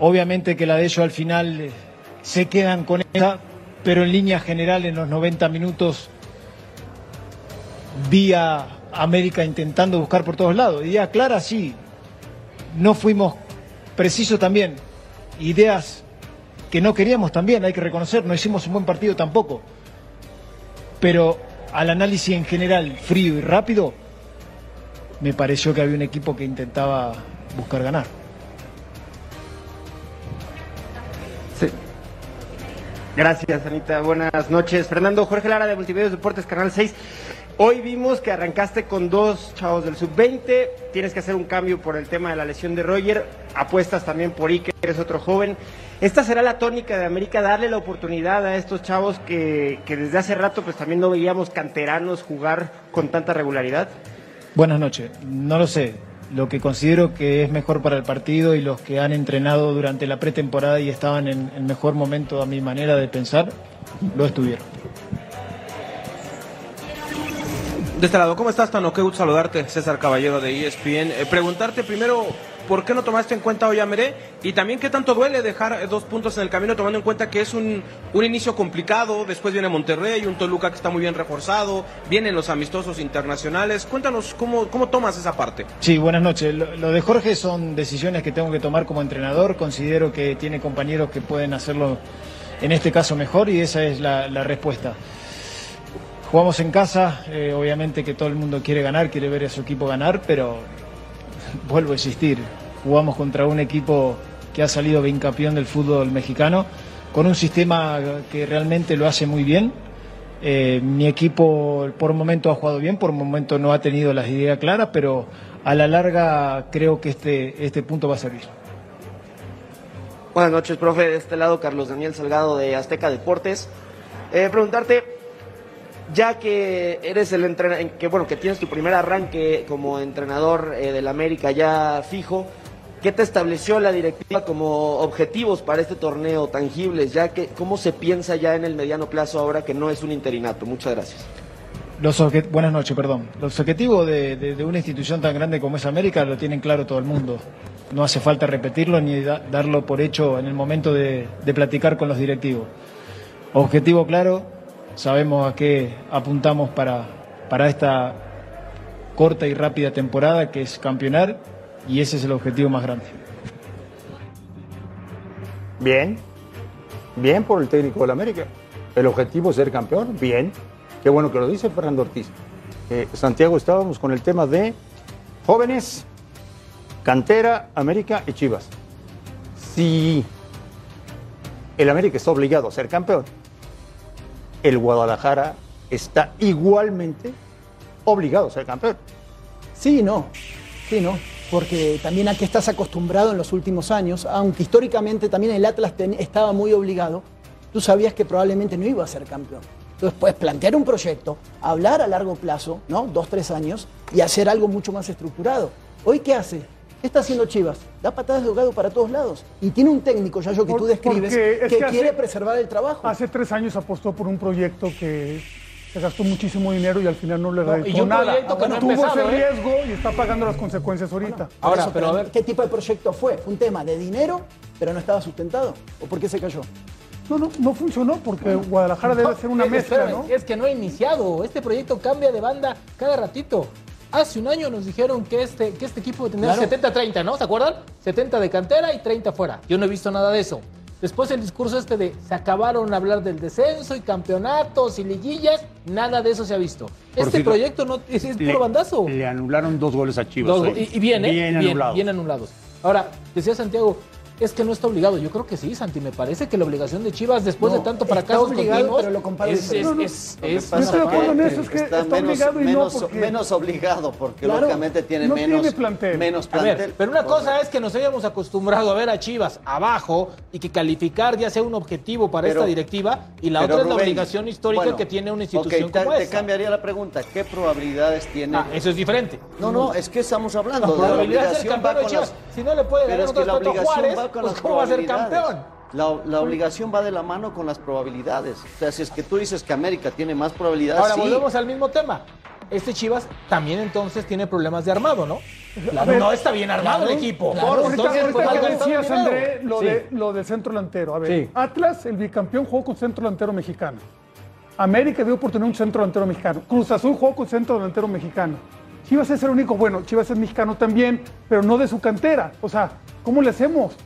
Obviamente que la de ellos al final eh, se quedan con esa, pero en línea general en los 90 minutos vi a América intentando buscar por todos lados. Idea clara, sí. No fuimos precisos también. Ideas que no queríamos también, hay que reconocer. No hicimos un buen partido tampoco. Pero al análisis en general, frío y rápido, me pareció que había un equipo que intentaba buscar ganar. Gracias, Anita. Buenas noches. Fernando Jorge Lara de Multimedios Deportes, Canal 6. Hoy vimos que arrancaste con dos chavos del sub-20. Tienes que hacer un cambio por el tema de la lesión de Roger. Apuestas también por Ike, eres otro joven. ¿Esta será la tónica de América, darle la oportunidad a estos chavos que, que desde hace rato pues también no veíamos canteranos jugar con tanta regularidad? Buenas noches. No lo sé. Lo que considero que es mejor para el partido y los que han entrenado durante la pretemporada y estaban en el mejor momento a mi manera de pensar, lo estuvieron. De este lado, ¿cómo estás, Tano? Qué gusto saludarte, César Caballero de ESPN. Eh, preguntarte primero, ¿por qué no tomaste en cuenta hoy a Meré? Y también, ¿qué tanto duele dejar dos puntos en el camino, tomando en cuenta que es un, un inicio complicado? Después viene Monterrey, un Toluca que está muy bien reforzado, vienen los amistosos internacionales. Cuéntanos, ¿cómo, cómo tomas esa parte? Sí, buenas noches. Lo, de Jorge son decisiones que tengo que tomar como entrenador. Considero que tiene compañeros que pueden hacerlo en este caso mejor y esa es la, la respuesta. Jugamos en casa, eh, obviamente que todo el mundo quiere ganar, quiere ver a su equipo ganar, pero vuelvo a insistir, jugamos contra un equipo que ha salido bicampeón del fútbol mexicano, con un sistema que realmente lo hace muy bien. Eh, mi equipo por momento ha jugado bien, por momento no ha tenido las ideas claras, pero a la larga creo que este, este punto va a servir. Buenas noches, profe. De este lado, Carlos Daniel Salgado de Azteca Deportes. Eh, preguntarte, ya que eres el entrenador, que bueno, que tienes tu primer arranque como entrenador eh, del América ya fijo, ¿qué te estableció la directiva como objetivos para este torneo tangibles? Ya que, ¿cómo se piensa ya en el mediano plazo ahora que no es un interinato? Muchas gracias. Los Buenas noches, perdón. Los objetivos de, una institución tan grande como es América lo tienen claro todo el mundo. No hace falta repetirlo ni da- darlo por hecho en el momento de platicar con los directivos. Objetivo claro, sabemos a qué apuntamos para, para esta corta y rápida temporada, que es campeonar, y ese es el objetivo más grande. Bien, bien por el técnico del América. El objetivo es ser campeón, bien. Qué bueno que lo dice Fernando Ortiz. Eh, Santiago, estábamos con el tema de jóvenes Cantera, América y Chivas. Si el América está obligado a ser campeón, el Guadalajara está igualmente obligado a ser campeón. Sí, no. Sí, no. Porque también a qué estás acostumbrado en los últimos años, aunque históricamente también el Atlas estaba muy obligado, tú sabías que probablemente no iba a ser campeón. Entonces puedes plantear un proyecto, hablar a largo plazo, ¿no? Dos, tres años, y hacer algo mucho más estructurado. ¿Hoy qué hace? ¿Qué está haciendo Chivas? Da patadas de ahogado para todos lados. Y tiene un técnico, ya yo que Por- tú describes, que, que hace- quiere preservar el trabajo. Hace tres años apostó por un proyecto que se gastó muchísimo dinero y al final no le No, y reditó un nada. que no Tuvo ese ¿eh? riesgo y está pagando las consecuencias ahorita. Por eso, ¿Qué tipo de proyecto fue? ¿Fue un tema de dinero, pero no estaba sustentado? ¿O por qué se cayó? No, no, no funcionó porque Guadalajara debe ser una Es- mezcla, espérame, ¿no? Es que no ha iniciado. Este proyecto cambia de banda cada ratito. Hace un año nos dijeron que este, que este equipo tendría Claro. 70-30, ¿no? ¿Se acuerdan? 70 de cantera y 30 fuera. Yo no he visto nada de eso. Después el discurso este de se acabaron a hablar del descenso y campeonatos y liguillas, nada de eso se ha visto. Por este cierto, proyecto no es, es Le- puro bandazo. Le anularon dos goles a Chivas. Dos- hoy. y, y bien, ¿eh? Bien, anulados. bien anulados. Ahora, decía Santiago, es que no está obligado. Yo creo que sí, Santi. Me parece que la obligación de Chivas, después No, de tanto está fracasos obligado, pero lo comparo es, es, es, Lo que es- pasa estoy de acuerdo en que eso, es que está, está menos, obligado y no menos, porque- menos obligado, porque Claro, lógicamente tiene no menos, tiene plantel. menos A plantel. ver, pero una cosa es que nos hayamos acostumbrado a ver a Chivas abajo y que calificar ya sea un objetivo para Pero- esta directiva y la otra es la Rubén, obligación histórica bueno, que tiene una institución ok, te, como te esta. cambiaría la pregunta. ¿Qué probabilidades tiene? Ah, eso es diferente. No, no, es que estamos La hablando la probabilidad de ser obligación va campeón de con Chivas. Si no le puede es que la respeto a Juárez, con pues las ¿cómo va a ser campeón? La, la obligación va de la mano con las probabilidades. O sea, si es que tú dices que América tiene más probabilidades, Ahora sí. volvemos al mismo tema. Este Chivas también entonces tiene problemas de armado, ¿no? Ver, no está bien armado claro, el equipo. claro. Entonces, ahorita pues, que decías. André, lo, Sí. de, lo del centro delantero. A ver, Sí. Atlas, el bicampeón, jugó con centro delantero mexicano. América dio por tener un centro delantero mexicano. Cruz Azul jugó con centro delantero mexicano. Chivas es el único, bueno, Chivas es mexicano también, pero no de su cantera. O sea, ¿cómo le hacemos?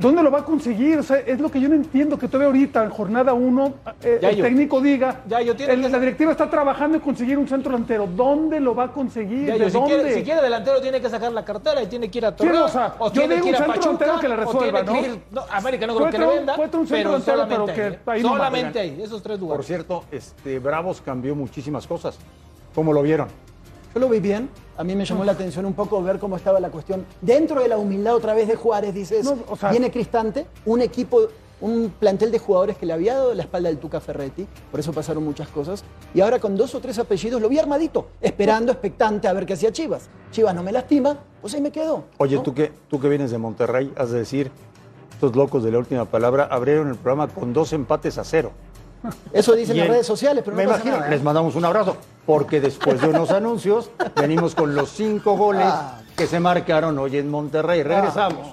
¿Dónde lo va a conseguir? O sea, es lo que yo no entiendo, que todavía ahorita, en jornada 1, el Yayo. técnico diga, Yayo, tiene el- que la directiva está trabajando en conseguir un centro delantero. ¿Dónde lo va a conseguir? Ya, ¿De yo, si, dónde? quiere, si quiere delantero tiene que sacar la cartera y tiene que ir a Torreón. o sea, yo tiene digo que ir un a centro Pachuca, delantero que le o resuelva, tiene que ¿no? ir- no, América no creo Puede que le venda, un centro pero delantero, solamente pero ahí, que ¿eh? ahí no solamente ahí, esos tres Por lugares. cierto, este, Bravos cambió muchísimas cosas. ¿Cómo lo vieron? Yo lo vi bien. A mí me llamó la atención un poco ver cómo estaba la cuestión. Dentro de la humildad otra vez de Juárez, dices, No, o sea- viene Cristante, un equipo, un plantel de jugadores que le había dado la espalda del Tuca Ferretti, por eso pasaron muchas cosas. Y ahora con dos o tres apellidos lo vi armadito, esperando, expectante a ver qué hacía Chivas. Chivas no me lastima, pues ahí me quedo. Oye, ¿no? tú que, tú que vienes de Monterrey, has de decir, estos locos de la última palabra abrieron el programa con dos empates a cero. Eso dicen las redes sociales, pero no Me pasa imagino, nada, ¿eh? les mandamos un abrazo, porque después de unos anuncios venimos con los cinco goles Ah. que se marcaron hoy en Monterrey. Regresamos.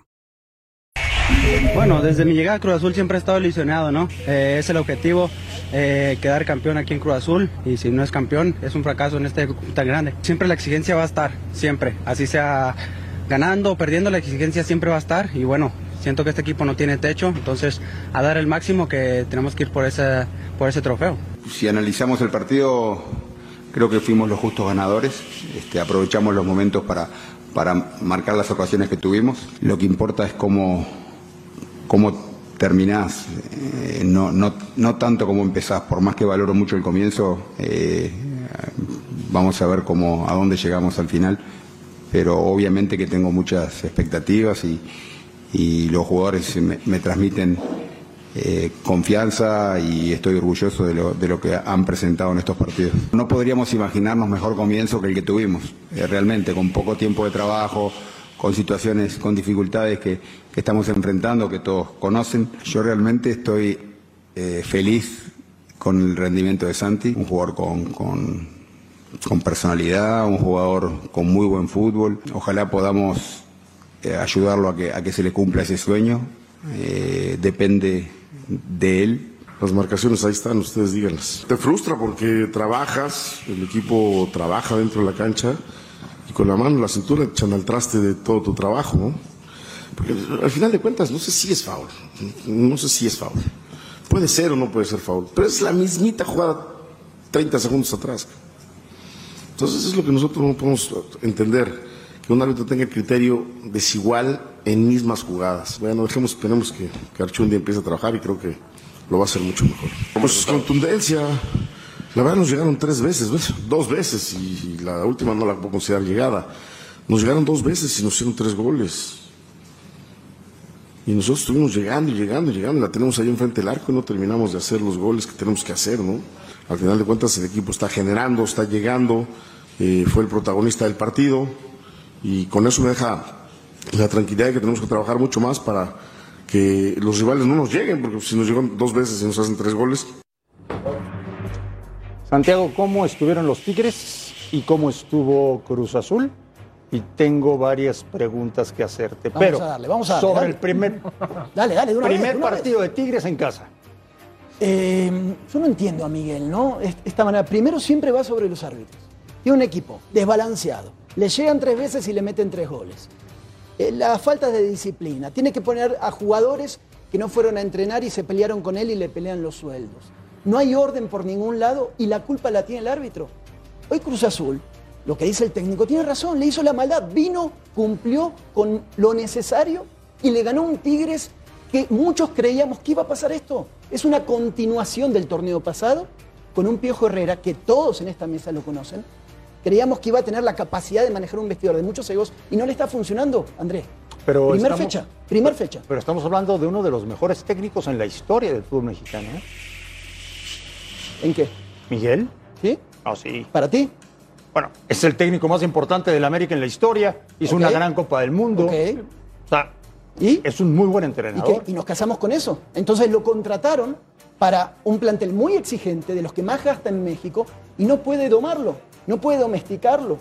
Bueno, desde mi llegada a Cruz Azul siempre he estado ilusionado, ¿no? Eh, es el objetivo, eh, quedar campeón aquí en Cruz Azul y si no es campeón es un fracaso en este tan grande. Siempre la exigencia va a estar, siempre, así sea ganando o perdiendo, la exigencia siempre va a estar y bueno, siento que este equipo no tiene techo, entonces a dar el máximo que tenemos que ir por ese, por ese trofeo. Si analizamos el partido, creo que fuimos los justos ganadores. Este, aprovechamos los momentos para, para marcar las ocasiones que tuvimos. Lo que importa es cómo, cómo terminás, eh, no, no, no tanto cómo empezás. Por más que valoro mucho el comienzo, eh, vamos a ver cómo, a dónde llegamos al final. Pero obviamente que tengo muchas expectativas y, y los jugadores me, me transmiten eh, confianza y estoy orgulloso de lo, de lo que han presentado en estos partidos. No podríamos imaginarnos mejor comienzo que el que tuvimos, eh, realmente, con poco tiempo de trabajo, con situaciones, con dificultades que, que estamos enfrentando, que todos conocen. Yo realmente estoy eh, feliz con el rendimiento de Santi, un jugador con, con, con personalidad, un jugador con muy buen fútbol. Ojalá podamos eh, ayudarlo a que, a que se le cumpla ese sueño. Eh, depende de él. Las marcaciones ahí están, ustedes díganlas. Te frustra porque trabajas, el equipo trabaja dentro de la cancha y con la mano en la cintura echan al traste de todo tu trabajo, ¿no? Porque al final de cuentas no sé si es foul, no sé si es foul. Puede ser o no puede ser foul, pero es la mismita jugada 30 segundos atrás. Entonces es lo que nosotros no podemos entender, que un árbitro tenga criterio desigual en mismas jugadas. Bueno, dejemos, esperemos que, que Archundi empiece a trabajar y creo que lo va a hacer mucho mejor. Pues contundencia. La verdad nos llegaron tres veces, dos veces y, y la última no la puedo considerar llegada. Nos llegaron dos veces y nos hicieron tres goles. Y nosotros estuvimos llegando y llegando y llegando, la tenemos ahí enfrente del arco y no terminamos de hacer los goles que tenemos que hacer, ¿no? Al final de cuentas el equipo está generando, está llegando, eh, fue el protagonista del partido y con eso me deja la tranquilidad de que tenemos que trabajar mucho más para que los rivales no nos lleguen, porque si nos llegan dos veces y nos hacen tres goles. Santiago, ¿cómo estuvieron los Tigres y cómo estuvo Cruz Azul? Y tengo varias preguntas que hacerte. Vamos pero a darle, vamos a darle, sobre dale. el primer, Dale, dale, una primer vez, de una partido de Tigres en casa. Eh, yo no entiendo a Miguel, ¿no? Est- Esta manera. Primero siempre va sobre los árbitros. Tiene un equipo desbalanceado. Le llegan tres veces y le meten tres goles. Eh, la falta de disciplina. Tiene que poner a jugadores que no fueron a entrenar y se pelearon con él y le pelean los sueldos. No hay orden por ningún lado y la culpa la tiene el árbitro. Hoy Cruz Azul, lo que dice el técnico, tiene razón, le hizo la maldad, vino, cumplió con lo necesario y le ganó un Tigres que muchos creíamos que iba a pasar esto. Es una continuación del torneo pasado con un Piojo Herrera que todos en esta mesa lo conocen. Creíamos que iba a tener la capacidad de manejar un vestidor de muchos egos y no le está funcionando, Andrés. Pero Primer estamos- fecha, primer fecha. Pero estamos hablando de uno de los mejores técnicos en la historia del fútbol mexicano. ¿eh? ¿En qué? ¿Miguel? ¿Sí? Ah, sí. ¿Para ti? Bueno, es el técnico más importante del América en la historia. Hizo una gran Copa del Mundo. Ok. O sea, ¿Y? es un muy buen ¿Y, entrenador. qué? y nos casamos con eso. Entonces lo contrataron para un plantel muy exigente, de los que más gasta en México, y no puede domarlo, no puede domesticarlo.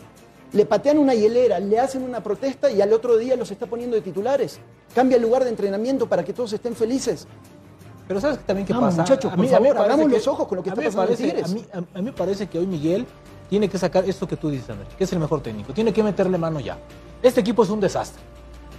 Le patean una hielera, le hacen una protesta y al otro día los está poniendo de titulares. Cambia el lugar de entrenamiento para que todos estén felices. Pero ¿sabes también qué Vamos, pasa? muchachos, A por mí- a mí me favor, abramos los ojos con lo que está pasando en parece- Tigres. A mí, a- a mí me parece que hoy Miguel tiene que sacar esto que tú dices, Andrés, que es el mejor técnico. Tiene que meterle mano ya. Este equipo es un desastre.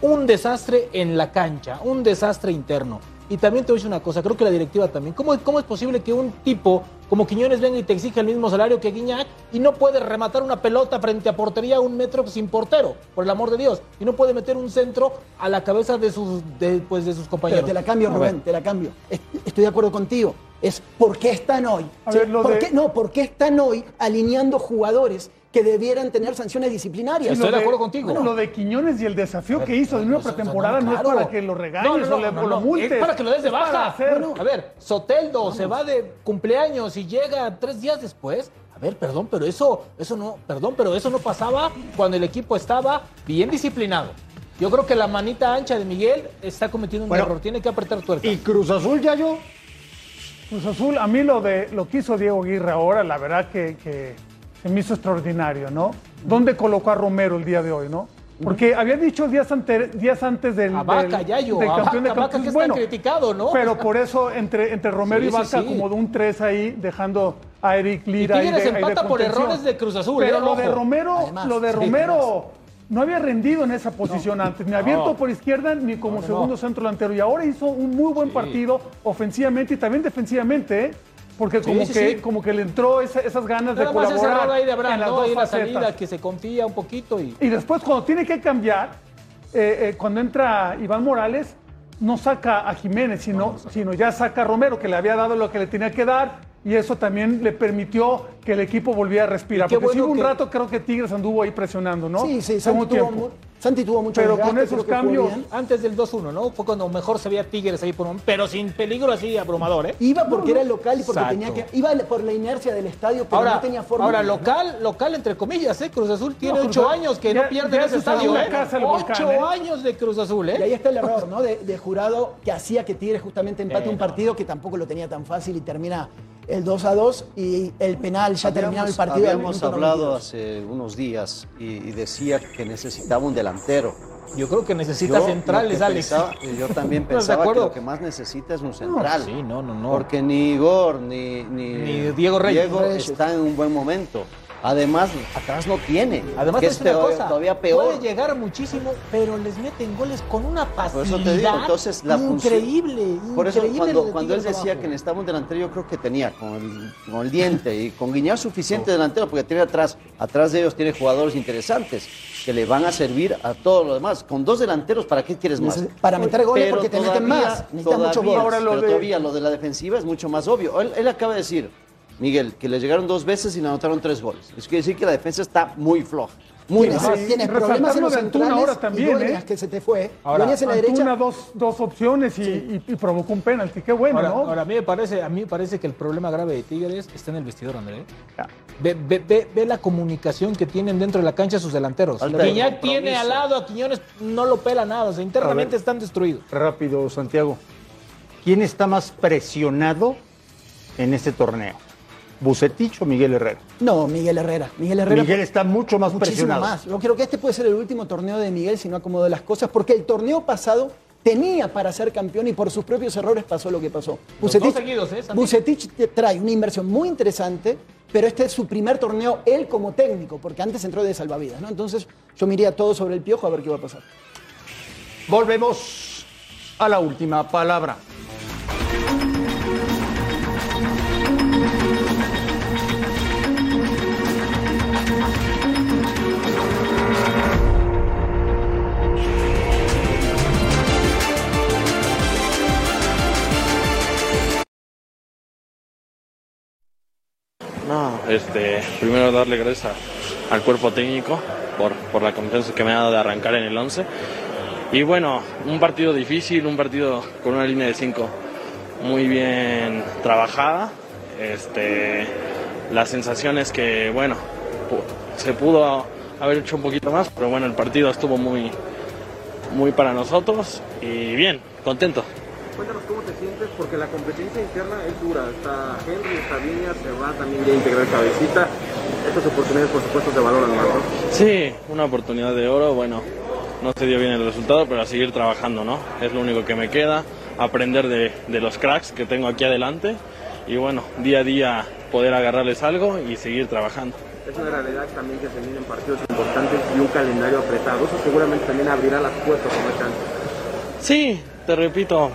Un desastre en la cancha, un desastre interno. Y también te voy a decir una cosa, creo que la directiva también. ¿Cómo, ¿Cómo es posible que un tipo como Quiñones venga y te exija el mismo salario que Guiñac y no puede rematar una pelota frente a portería a un metro sin portero, por el amor de Dios? Y no puede meter un centro a la cabeza de sus, de, pues, de sus compañeros. Pero te la cambio. Rubén, te la cambio. Est- Estoy de acuerdo contigo. Es ¿por qué están hoy? A Sí, ver, lo ¿por de- qué- no, ¿por qué están hoy alineando jugadores que debieran tener sanciones disciplinarias? Lo Bueno, lo de Quiñones y el desafío que hizo de una pretemporada no, claro. es para que lo regañes No, no, no, o, le, no, o lo no. multes. Es para que lo des de baja. hacer- Bueno, a ver, Soteldo se va de cumpleaños y llega tres días después. A ver, perdón, pero eso, eso no, perdón, pero eso no pasaba cuando el equipo estaba bien disciplinado. Yo creo que la manita ancha de Miguel está cometiendo un Bueno, error. Tiene que apretar tuerca. ¿Y Cruz Azul, ya yo? Cruz Azul, a mí lo de lo que hizo Diego Aguirre ahora, la verdad que, que se me hizo extraordinario, ¿no? ¿Dónde colocó a Romero el día de hoy, no? Porque había dicho días, ante- días antes del, Vaca, del- Yayo, del a campeón de Vaca, Vaca campeones. que está Bueno, criticado, ¿no? Pero por eso entre, entre Romero Sí, y sí, Vaca sí. acomodó un 3 ahí, dejando a Eric Lira. ahí Tigres de- ahí de empata por errores de Cruz Azul, Pero ¿eh? lo de. Romero, Además, lo de Romero no había rendido en esa posición antes, ni abierto por izquierda ni como No, segundo centro delantero. Y ahora hizo un muy buen partido ofensivamente y también defensivamente, ¿eh? Porque como, sí, que, sí. como que le entró esa- esas ganas Nada de colaborar ahí de en Abraham, las ¿no? dos en la salida que se confía un poquito y... Y después cuando tiene que cambiar, eh, eh, cuando entra Iván Morales, no saca a Jiménez, sino, sino ya saca a Romero, que le había dado lo que le tenía que dar, y eso también le permitió que el equipo volviera a respirar. Porque bueno hubo un que- rato, creo que Tigres anduvo ahí presionando, ¿no? Sí, sí, Santi tuvo, mu- Santi tuvo mucho Pero con esos cambios, antes del 2-1, ¿no? Fue cuando mejor se veía Tigres ahí por un... Pero sin peligro así abrumador, ¿eh? Iba porque era local y porque Exacto. tenía que. Iba por la inercia del estadio, pero Ahora, no tenía forma. ahora de- local, local entre comillas, ¿eh? Cruz Azul tiene No, ocho años que ya- no pierde ese su estadio, ¿eh? casa el Volcán, Ocho ¿eh? años de Cruz Azul, ¿eh? Y ahí está el error, ¿no? De, de jurado que hacía que Tigres justamente empate Eh, un partido que tampoco lo tenía tan fácil y termina el 2 a 2 y el penal ya terminaba el partido. Habíamos hablado 92. hace unos días y, y decía que necesitaba un delantero. Yo creo que necesita Yo centrales, que Alex. pensaba- yo también ¿Estás de pensaba que acuerdo? lo que más necesita es un central. sí, no, no, no. Porque ni Igor ni, ni, Ni Diego Reyes. Diego Reyes. está en un buen momento. Además, atrás no tiene. Además, que es es una peor- cosa, todavía peor. puede llegar muchísimo, pero les meten goles con una Por facilidad eso te digo, entonces la función- increíble, Por eso increíble cuando, de cuando él decía abajo. que necesitaba un delantero, yo creo que tenía con el, con el diente y con Guiñar suficiente delantero, porque tiene atrás, atrás de ellos tiene jugadores interesantes que le van a servir a todo lo demás. Con dos delanteros, ¿para qué quieres más? Para meter goles Pero porque te meten todavía- más, necesitas mucho todavía- gol. Ahora lo pero de- todavía lo de la defensiva es mucho más obvio. Él, él acaba de decir, Miguel, que le llegaron dos veces y le anotaron tres goles. Eso quiere decir que la defensa está muy floja. Muy Tienes, floja. tienes problemas en los de Antuna centrales ahora también, y Dueñas ¿eh? que se te fue. Ahora, Dueñas en la Antuna derecha. dos, dos opciones y, y- y provocó un penalti. Qué bueno, ahora, ¿no? ahora, a mí me parece, a mí me parece que el problema grave de Tigres está en el vestidor, André. Ve, ve- ve- ve la comunicación que tienen dentro de la cancha sus delanteros. De Guiñac compromiso. tiene al lado a Quiñones, no lo pela nada, o sea, internamente ver. están destruidos. Rápido, Santiago. ¿Quién está más presionado en este torneo? ¿Bucetich o Miguel Herrera? No, Miguel Herrera. Miguel Herrera. Miguel está mucho más muchísimo presionado. más. Yo creo que este puede ser el último torneo de Miguel si no acomoda las cosas, porque el torneo pasado tenía para ser campeón y por sus propios errores pasó lo que pasó. Los dos seguidos, ¿eh, Santi? Bucetich te trae una inversión muy interesante, pero este es su primer torneo él como técnico, porque antes entró de salvavidas, ¿no? Entonces yo me iría todo sobre el piojo a ver qué va a pasar. Volvemos a la última palabra. No, este, primero darle gracias al cuerpo técnico por, por la confianza que me ha dado de arrancar en el 11. Y bueno, un partido difícil, un partido con una línea de 5 muy bien trabajada. Este, la sensación es que, bueno, se pudo haber hecho un poquito más, pero bueno, el partido estuvo muy, muy para nosotros y bien, contento. Cuéntanos cómo te sientes, porque la competencia interna es dura. Está Henry, está Viña, se va también ya a integrar cabecita. Estas oportunidades, por supuesto, se valoran más, ¿no? Sí, una oportunidad de oro, bueno, no se dio bien el resultado, pero a seguir trabajando, ¿no? Es lo único que me queda, aprender de, de los cracks que tengo aquí adelante y bueno, día a día poder agarrarles algo y seguir trabajando. Es una realidad también que se vienen partidos importantes y un calendario apretado. Eso seguramente también abrirá las puertas como es antes. Sí, te repito,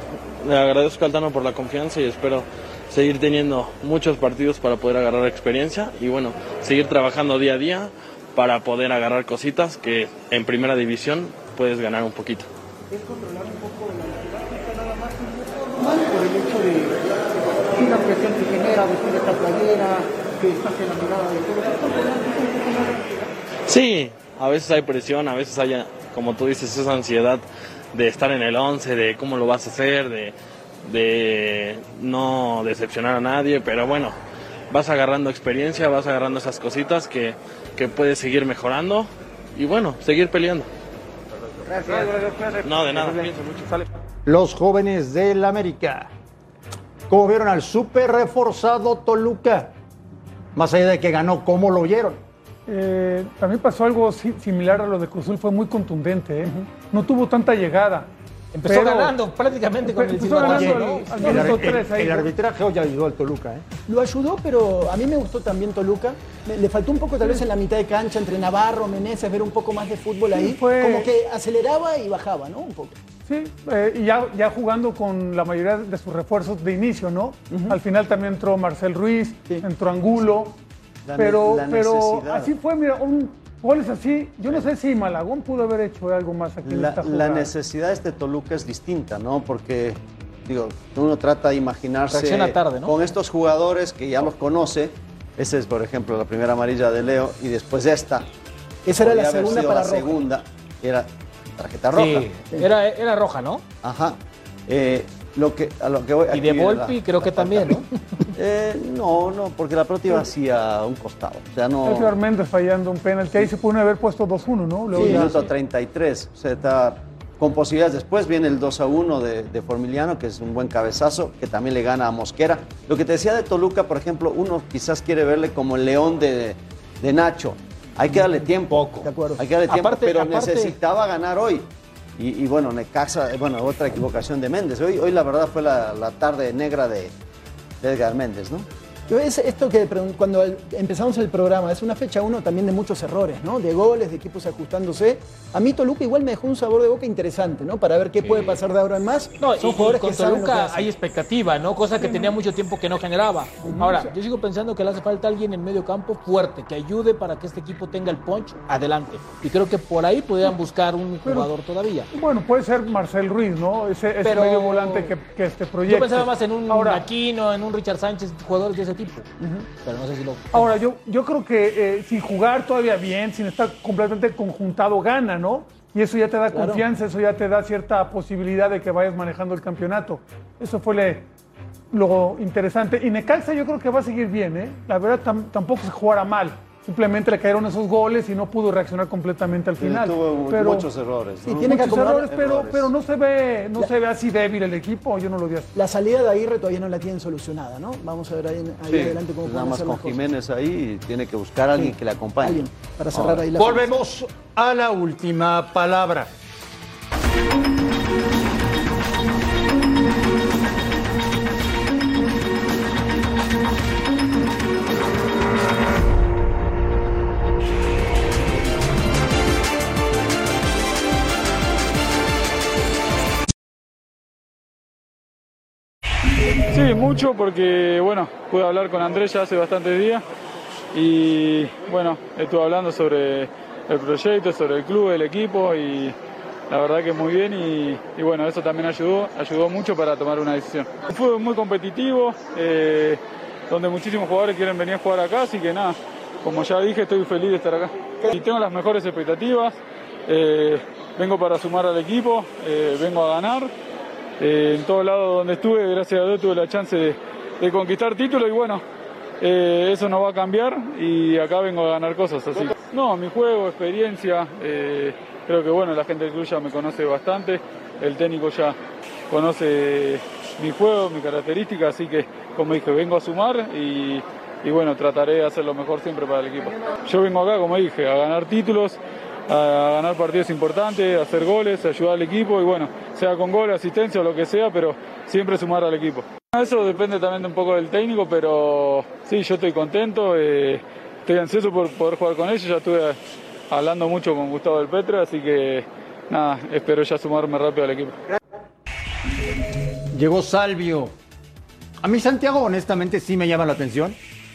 le agradezco a Altano por la confianza y espero seguir teniendo muchos partidos para poder agarrar experiencia y bueno, seguir trabajando día a día para poder agarrar cositas que en primera división puedes ganar un poquito. es controlar un poco la nada más normal por el hecho de la presión que genera vestir esta playera, que estás en la mirada de todos. Es. Sí, a veces hay presión, a veces hay, como tú dices, esa ansiedad de estar en el 11, de cómo lo vas a hacer, de, de no decepcionar a nadie, pero bueno, vas agarrando experiencia, vas agarrando esas cositas que, que puedes seguir mejorando y bueno, seguir peleando. No, de nada. Pienso mucho. Sale. Los jóvenes del América. ¿Cómo vieron al súper reforzado Toluca? Más allá de que ganó, ¿cómo lo vieron? Eh, también pasó algo si- similar a lo de Cruzul, fue muy contundente, ¿eh? no tuvo tanta llegada. Empezó Pero- ganando prácticamente con el Empezó ganando al- ¿no? al El, el- arbitraje hoy ayudó al Toluca. ¿eh? Lo ayudó, pero a mí me gustó también Toluca. Me- le faltó un poco tal vez en la mitad de cancha entre Navarro, Meneses, ver un poco más de fútbol ahí. fue- Como que aceleraba y bajaba, ¿no? Un poco. Sí, eh, y ya, ya jugando con la mayoría de sus refuerzos de inicio, ¿no? Al final también entró Marcel Ruiz, entró Angulo, La pero, la pero así fue, mira, un goles así. Yo no sé si Malagón pudo haber hecho algo más aquí en La, esta la necesidad de este Toluca es distinta, ¿no? Porque, digo, uno trata de imaginarse tarde, ¿no? con estos jugadores que ya los conoce. Esa es, por ejemplo, la primera amarilla de Leo y después esta. Esa era la Podría segunda para la Roja. segunda. era tarjeta roja. Sí, era, era roja, ¿no? Ajá. Eh, lo que, a lo que voy, Y de Volpi la- creo que también, ¿no? Eh, no, no, porque la pelota iba hacia un costado. O sea, no. Edgar Méndez fallando un penalti. Ahí se pudo haber puesto 2-1, ¿no? Luego Sí, ya- minuto 33. O sea, está con posibilidades. Después viene el 2 a 1 de, de Formiliano, que es un buen cabezazo, que también le gana a Mosquera. Lo que te decía de Toluca, por ejemplo, uno quizás quiere verle como el león de, de Nacho. Hay que darle tiempo. De acuerdo. Hay que darle tiempo, Aparte- pero aparte- necesitaba ganar hoy. Y, y bueno, Necaxa, eh, bueno, otra equivocación de Méndez. Hoy, hoy la verdad fue la, la tarde negra de, de Edgar Méndez, ¿no? Yo es esto que cuando empezamos el programa, es una fecha uno también de muchos errores, ¿no? De goles, de equipos ajustándose. A mí Toluca igual me dejó un sabor de boca interesante, ¿no? Para ver qué puede pasar de ahora en más. No, Son y- jugadores y con que saben lo que Toluca hay expectativa, ¿no? Cosa que tenía mucho tiempo que no generaba. Ahora, yo sigo pensando que le hace falta alguien en medio campo fuerte, que ayude para que este equipo tenga el punch adelante. Y creo que por ahí podrían buscar un jugador todavía. Bueno, puede ser Marcel Ruiz, ¿no? Ese, ese Pero- medio volante que, que este proyecto. Yo pensaba más en un Ahora, Aquino, en un Richard Sánchez, jugadores de ese tipo. Pero no sé si lo. Ahora, yo, yo creo que eh, sin jugar todavía bien, sin estar completamente conjuntado, gana, ¿no? Y eso ya te da Claro. confianza, eso ya te da cierta posibilidad de que vayas manejando el campeonato. Eso fue le- lo interesante. Y Necaxa yo creo que va a seguir bien, ¿eh? La verdad tam- tampoco se jugara mal. Simplemente le cayeron esos goles y no pudo reaccionar completamente al final. tuvo pero, muchos errores. Muchos errores, pero, errores. pero no se ve, no se ve así débil el equipo. Yo no lo vi así. La salida de Aguirre todavía no la tienen solucionada, ¿no? Vamos a ver ahí, ahí Sí, adelante cómo nada más hacer con las cosas. Jiménez ahí y tiene que buscar a alguien que le acompañe. Alguien, para cerrar ahí la Volvemos a la última palabra. Mucho porque, bueno, pude hablar con Andrés ya hace bastantes días y, bueno, estuve hablando sobre el proyecto, sobre el club, el equipo y la verdad que muy bien y, bueno, eso también ayudó, ayudó mucho para tomar una decisión. Fue muy competitivo, eh, donde muchísimos jugadores quieren venir a jugar acá, así que nada, como ya dije, estoy feliz de estar acá. Y tengo las mejores expectativas, eh, vengo para sumar al equipo, eh, vengo a ganar. Eh, en todos lados donde estuve, gracias a Dios, tuve la chance de, conquistar títulos y bueno, eh, eso no va a cambiar y acá vengo a ganar cosas así. No, mi juego, experiencia, eh, creo que bueno, la gente del club ya me conoce bastante, el técnico ya conoce mi juego, mi característica, así que como dije, vengo a sumar y, y bueno, trataré de hacer lo mejor siempre para el equipo. Yo vengo acá, como dije, a ganar títulos, a ganar partidos importantes, hacer goles, ayudar al equipo y bueno, sea con gol, asistencia o lo que sea, pero siempre sumar al equipo. Eso depende también un poco del técnico, pero sí, yo estoy contento, eh, estoy ansioso por poder jugar con ellos, ya estuve hablando mucho con Gustavo del Petra, así que nada, espero ya sumarme rápido al equipo. Llegó Salvio. A mí Santiago honestamente sí me llama la atención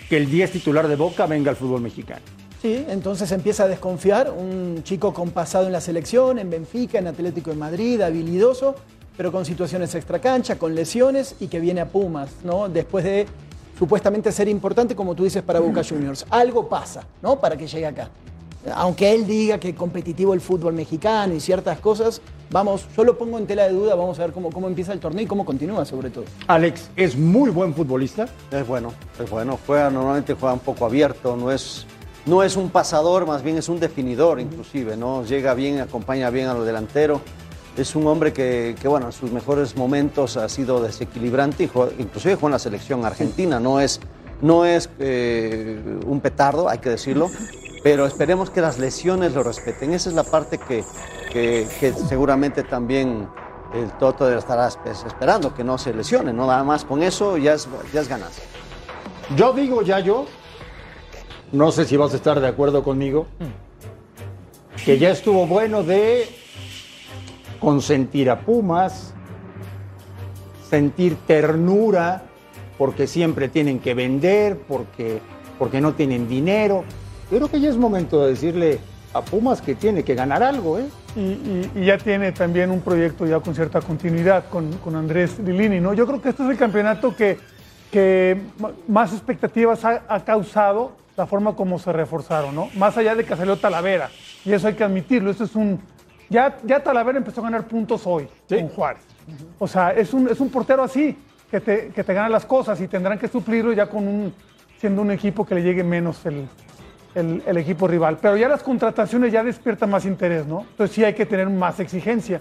que el 10 titular de Boca venga al fútbol mexicano. Sí, entonces empieza a desconfiar. Un chico con pasado en la selección, en Benfica, en Atlético de Madrid, habilidoso, pero con situaciones extracancha, con lesiones y que viene a Pumas, ¿no? Después de supuestamente ser importante, como tú dices, para Boca Juniors. Algo pasa, ¿no? Para que llegue acá. Aunque él diga que competitivo el fútbol mexicano y ciertas cosas, vamos, yo lo pongo en tela de duda, vamos a ver cómo, cómo empieza el torneo y cómo continúa sobre todo. Alex es muy buen futbolista. Es bueno, es bueno. Juega, normalmente juega un poco abierto, no es, no es un pasador, más bien es un definidor inclusive, ¿no? Llega bien, acompaña bien a los delanteros. Es un hombre que, que, bueno, en sus mejores momentos ha sido desequilibrante, inclusive en la selección argentina, no es, no es eh, un petardo, hay que decirlo, pero esperemos que las lesiones lo respeten. Esa es la parte que, que- que seguramente también el Toto estará espe- esperando, que no se lesione, no nada más con eso ya es, ya es ganancia. Yo digo, ya yo, no sé si vas a estar de acuerdo conmigo, que ya estuvo bueno de consentir a Pumas, sentir ternura, porque siempre tienen que vender, porque, porque no tienen dinero. Yo creo que ya es momento de decirle a Pumas que tiene que ganar algo, ¿eh? Y, ya tiene también un proyecto ya con cierta continuidad con, con Andrés Lilini, ¿no? Yo creo que este es el campeonato que, que más expectativas ha causado la forma como se reforzaron, ¿no? Más allá de que salió Talavera, y eso hay que admitirlo, este es un Ya, ya Talavera empezó a ganar puntos hoy con Juárez. O sea, es un, es un portero así, que te, que te gana las cosas y tendrán que suplirlo ya con un, siendo un equipo que le llegue menos el, el- el equipo rival. Pero ya las contrataciones ya despiertan más interés, ¿no? Entonces sí hay que tener más exigencia.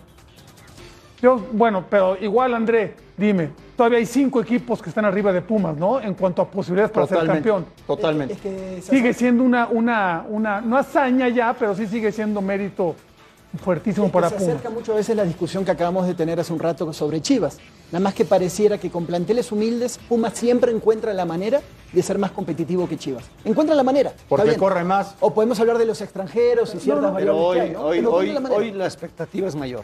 Yo, bueno, pero igual, André, dime, todavía hay cinco equipos que están arriba de Pumas, ¿no? En cuanto a posibilidades para ser campeón. totalmente. Es que se Sigue siendo una, una, una, no hazaña ya, pero sí sigue siendo mérito fuertísimo Es que para se Pumas. acerca mucho a veces la discusión que acabamos de tener hace un rato sobre Chivas. Nada más que pareciera que con planteles humildes, Pumas siempre encuentra la manera de ser más competitivo que Chivas. Encuentra la manera. Porque corre más. O podemos hablar de los extranjeros y ciertas Pero variables hoy, que hay, ¿no? hoy, Pero hoy, encuentra la manera. hoy la expectativa es mayor.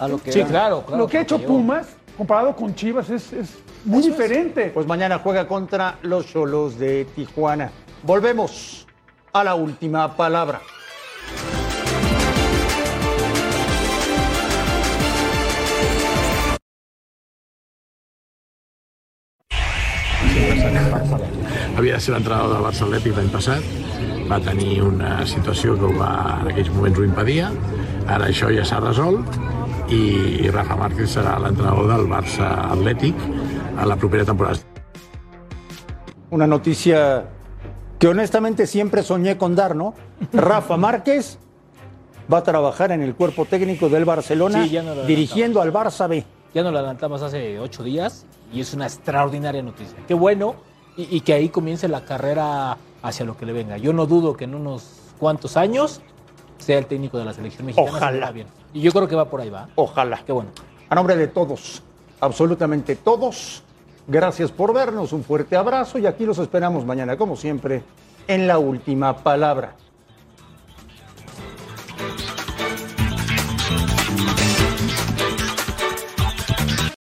A lo que Sí, era. claro, claro. Lo que ha hecho Pumas, comparado con Chivas, es, es muy diferente. Pues mañana juega contra los Cholos de Tijuana. Volvemos a la última palabra. Havia de ser l'entrenador del Barça Atlètic l'any passat, va tenir una situació que ho va, en aquells moments ho impedia, ara això ja s'ha resolt i Rafa Márquez serà l'entrenador del Barça Atlètic a la propera temporada. Una noticia que honestamente siempre soñé con dar, ¿no? Rafa Márquez va a trabajar en el cuerpo técnico del Barcelona, Sí, ya no lo dirigiendo al Barça B. Ya nos lo adelantamos hace ocho días y es una extraordinaria noticia. Qué bueno y, y que ahí comience la carrera hacia lo que le venga. Yo no dudo que en unos cuantos años sea el técnico de la selección mexicana. Ojalá. bien. Y yo creo que va por ahí, va. Ojalá. Qué bueno. A nombre de todos, absolutamente todos, gracias por vernos, un fuerte abrazo y aquí los esperamos mañana, como siempre, en la última palabra.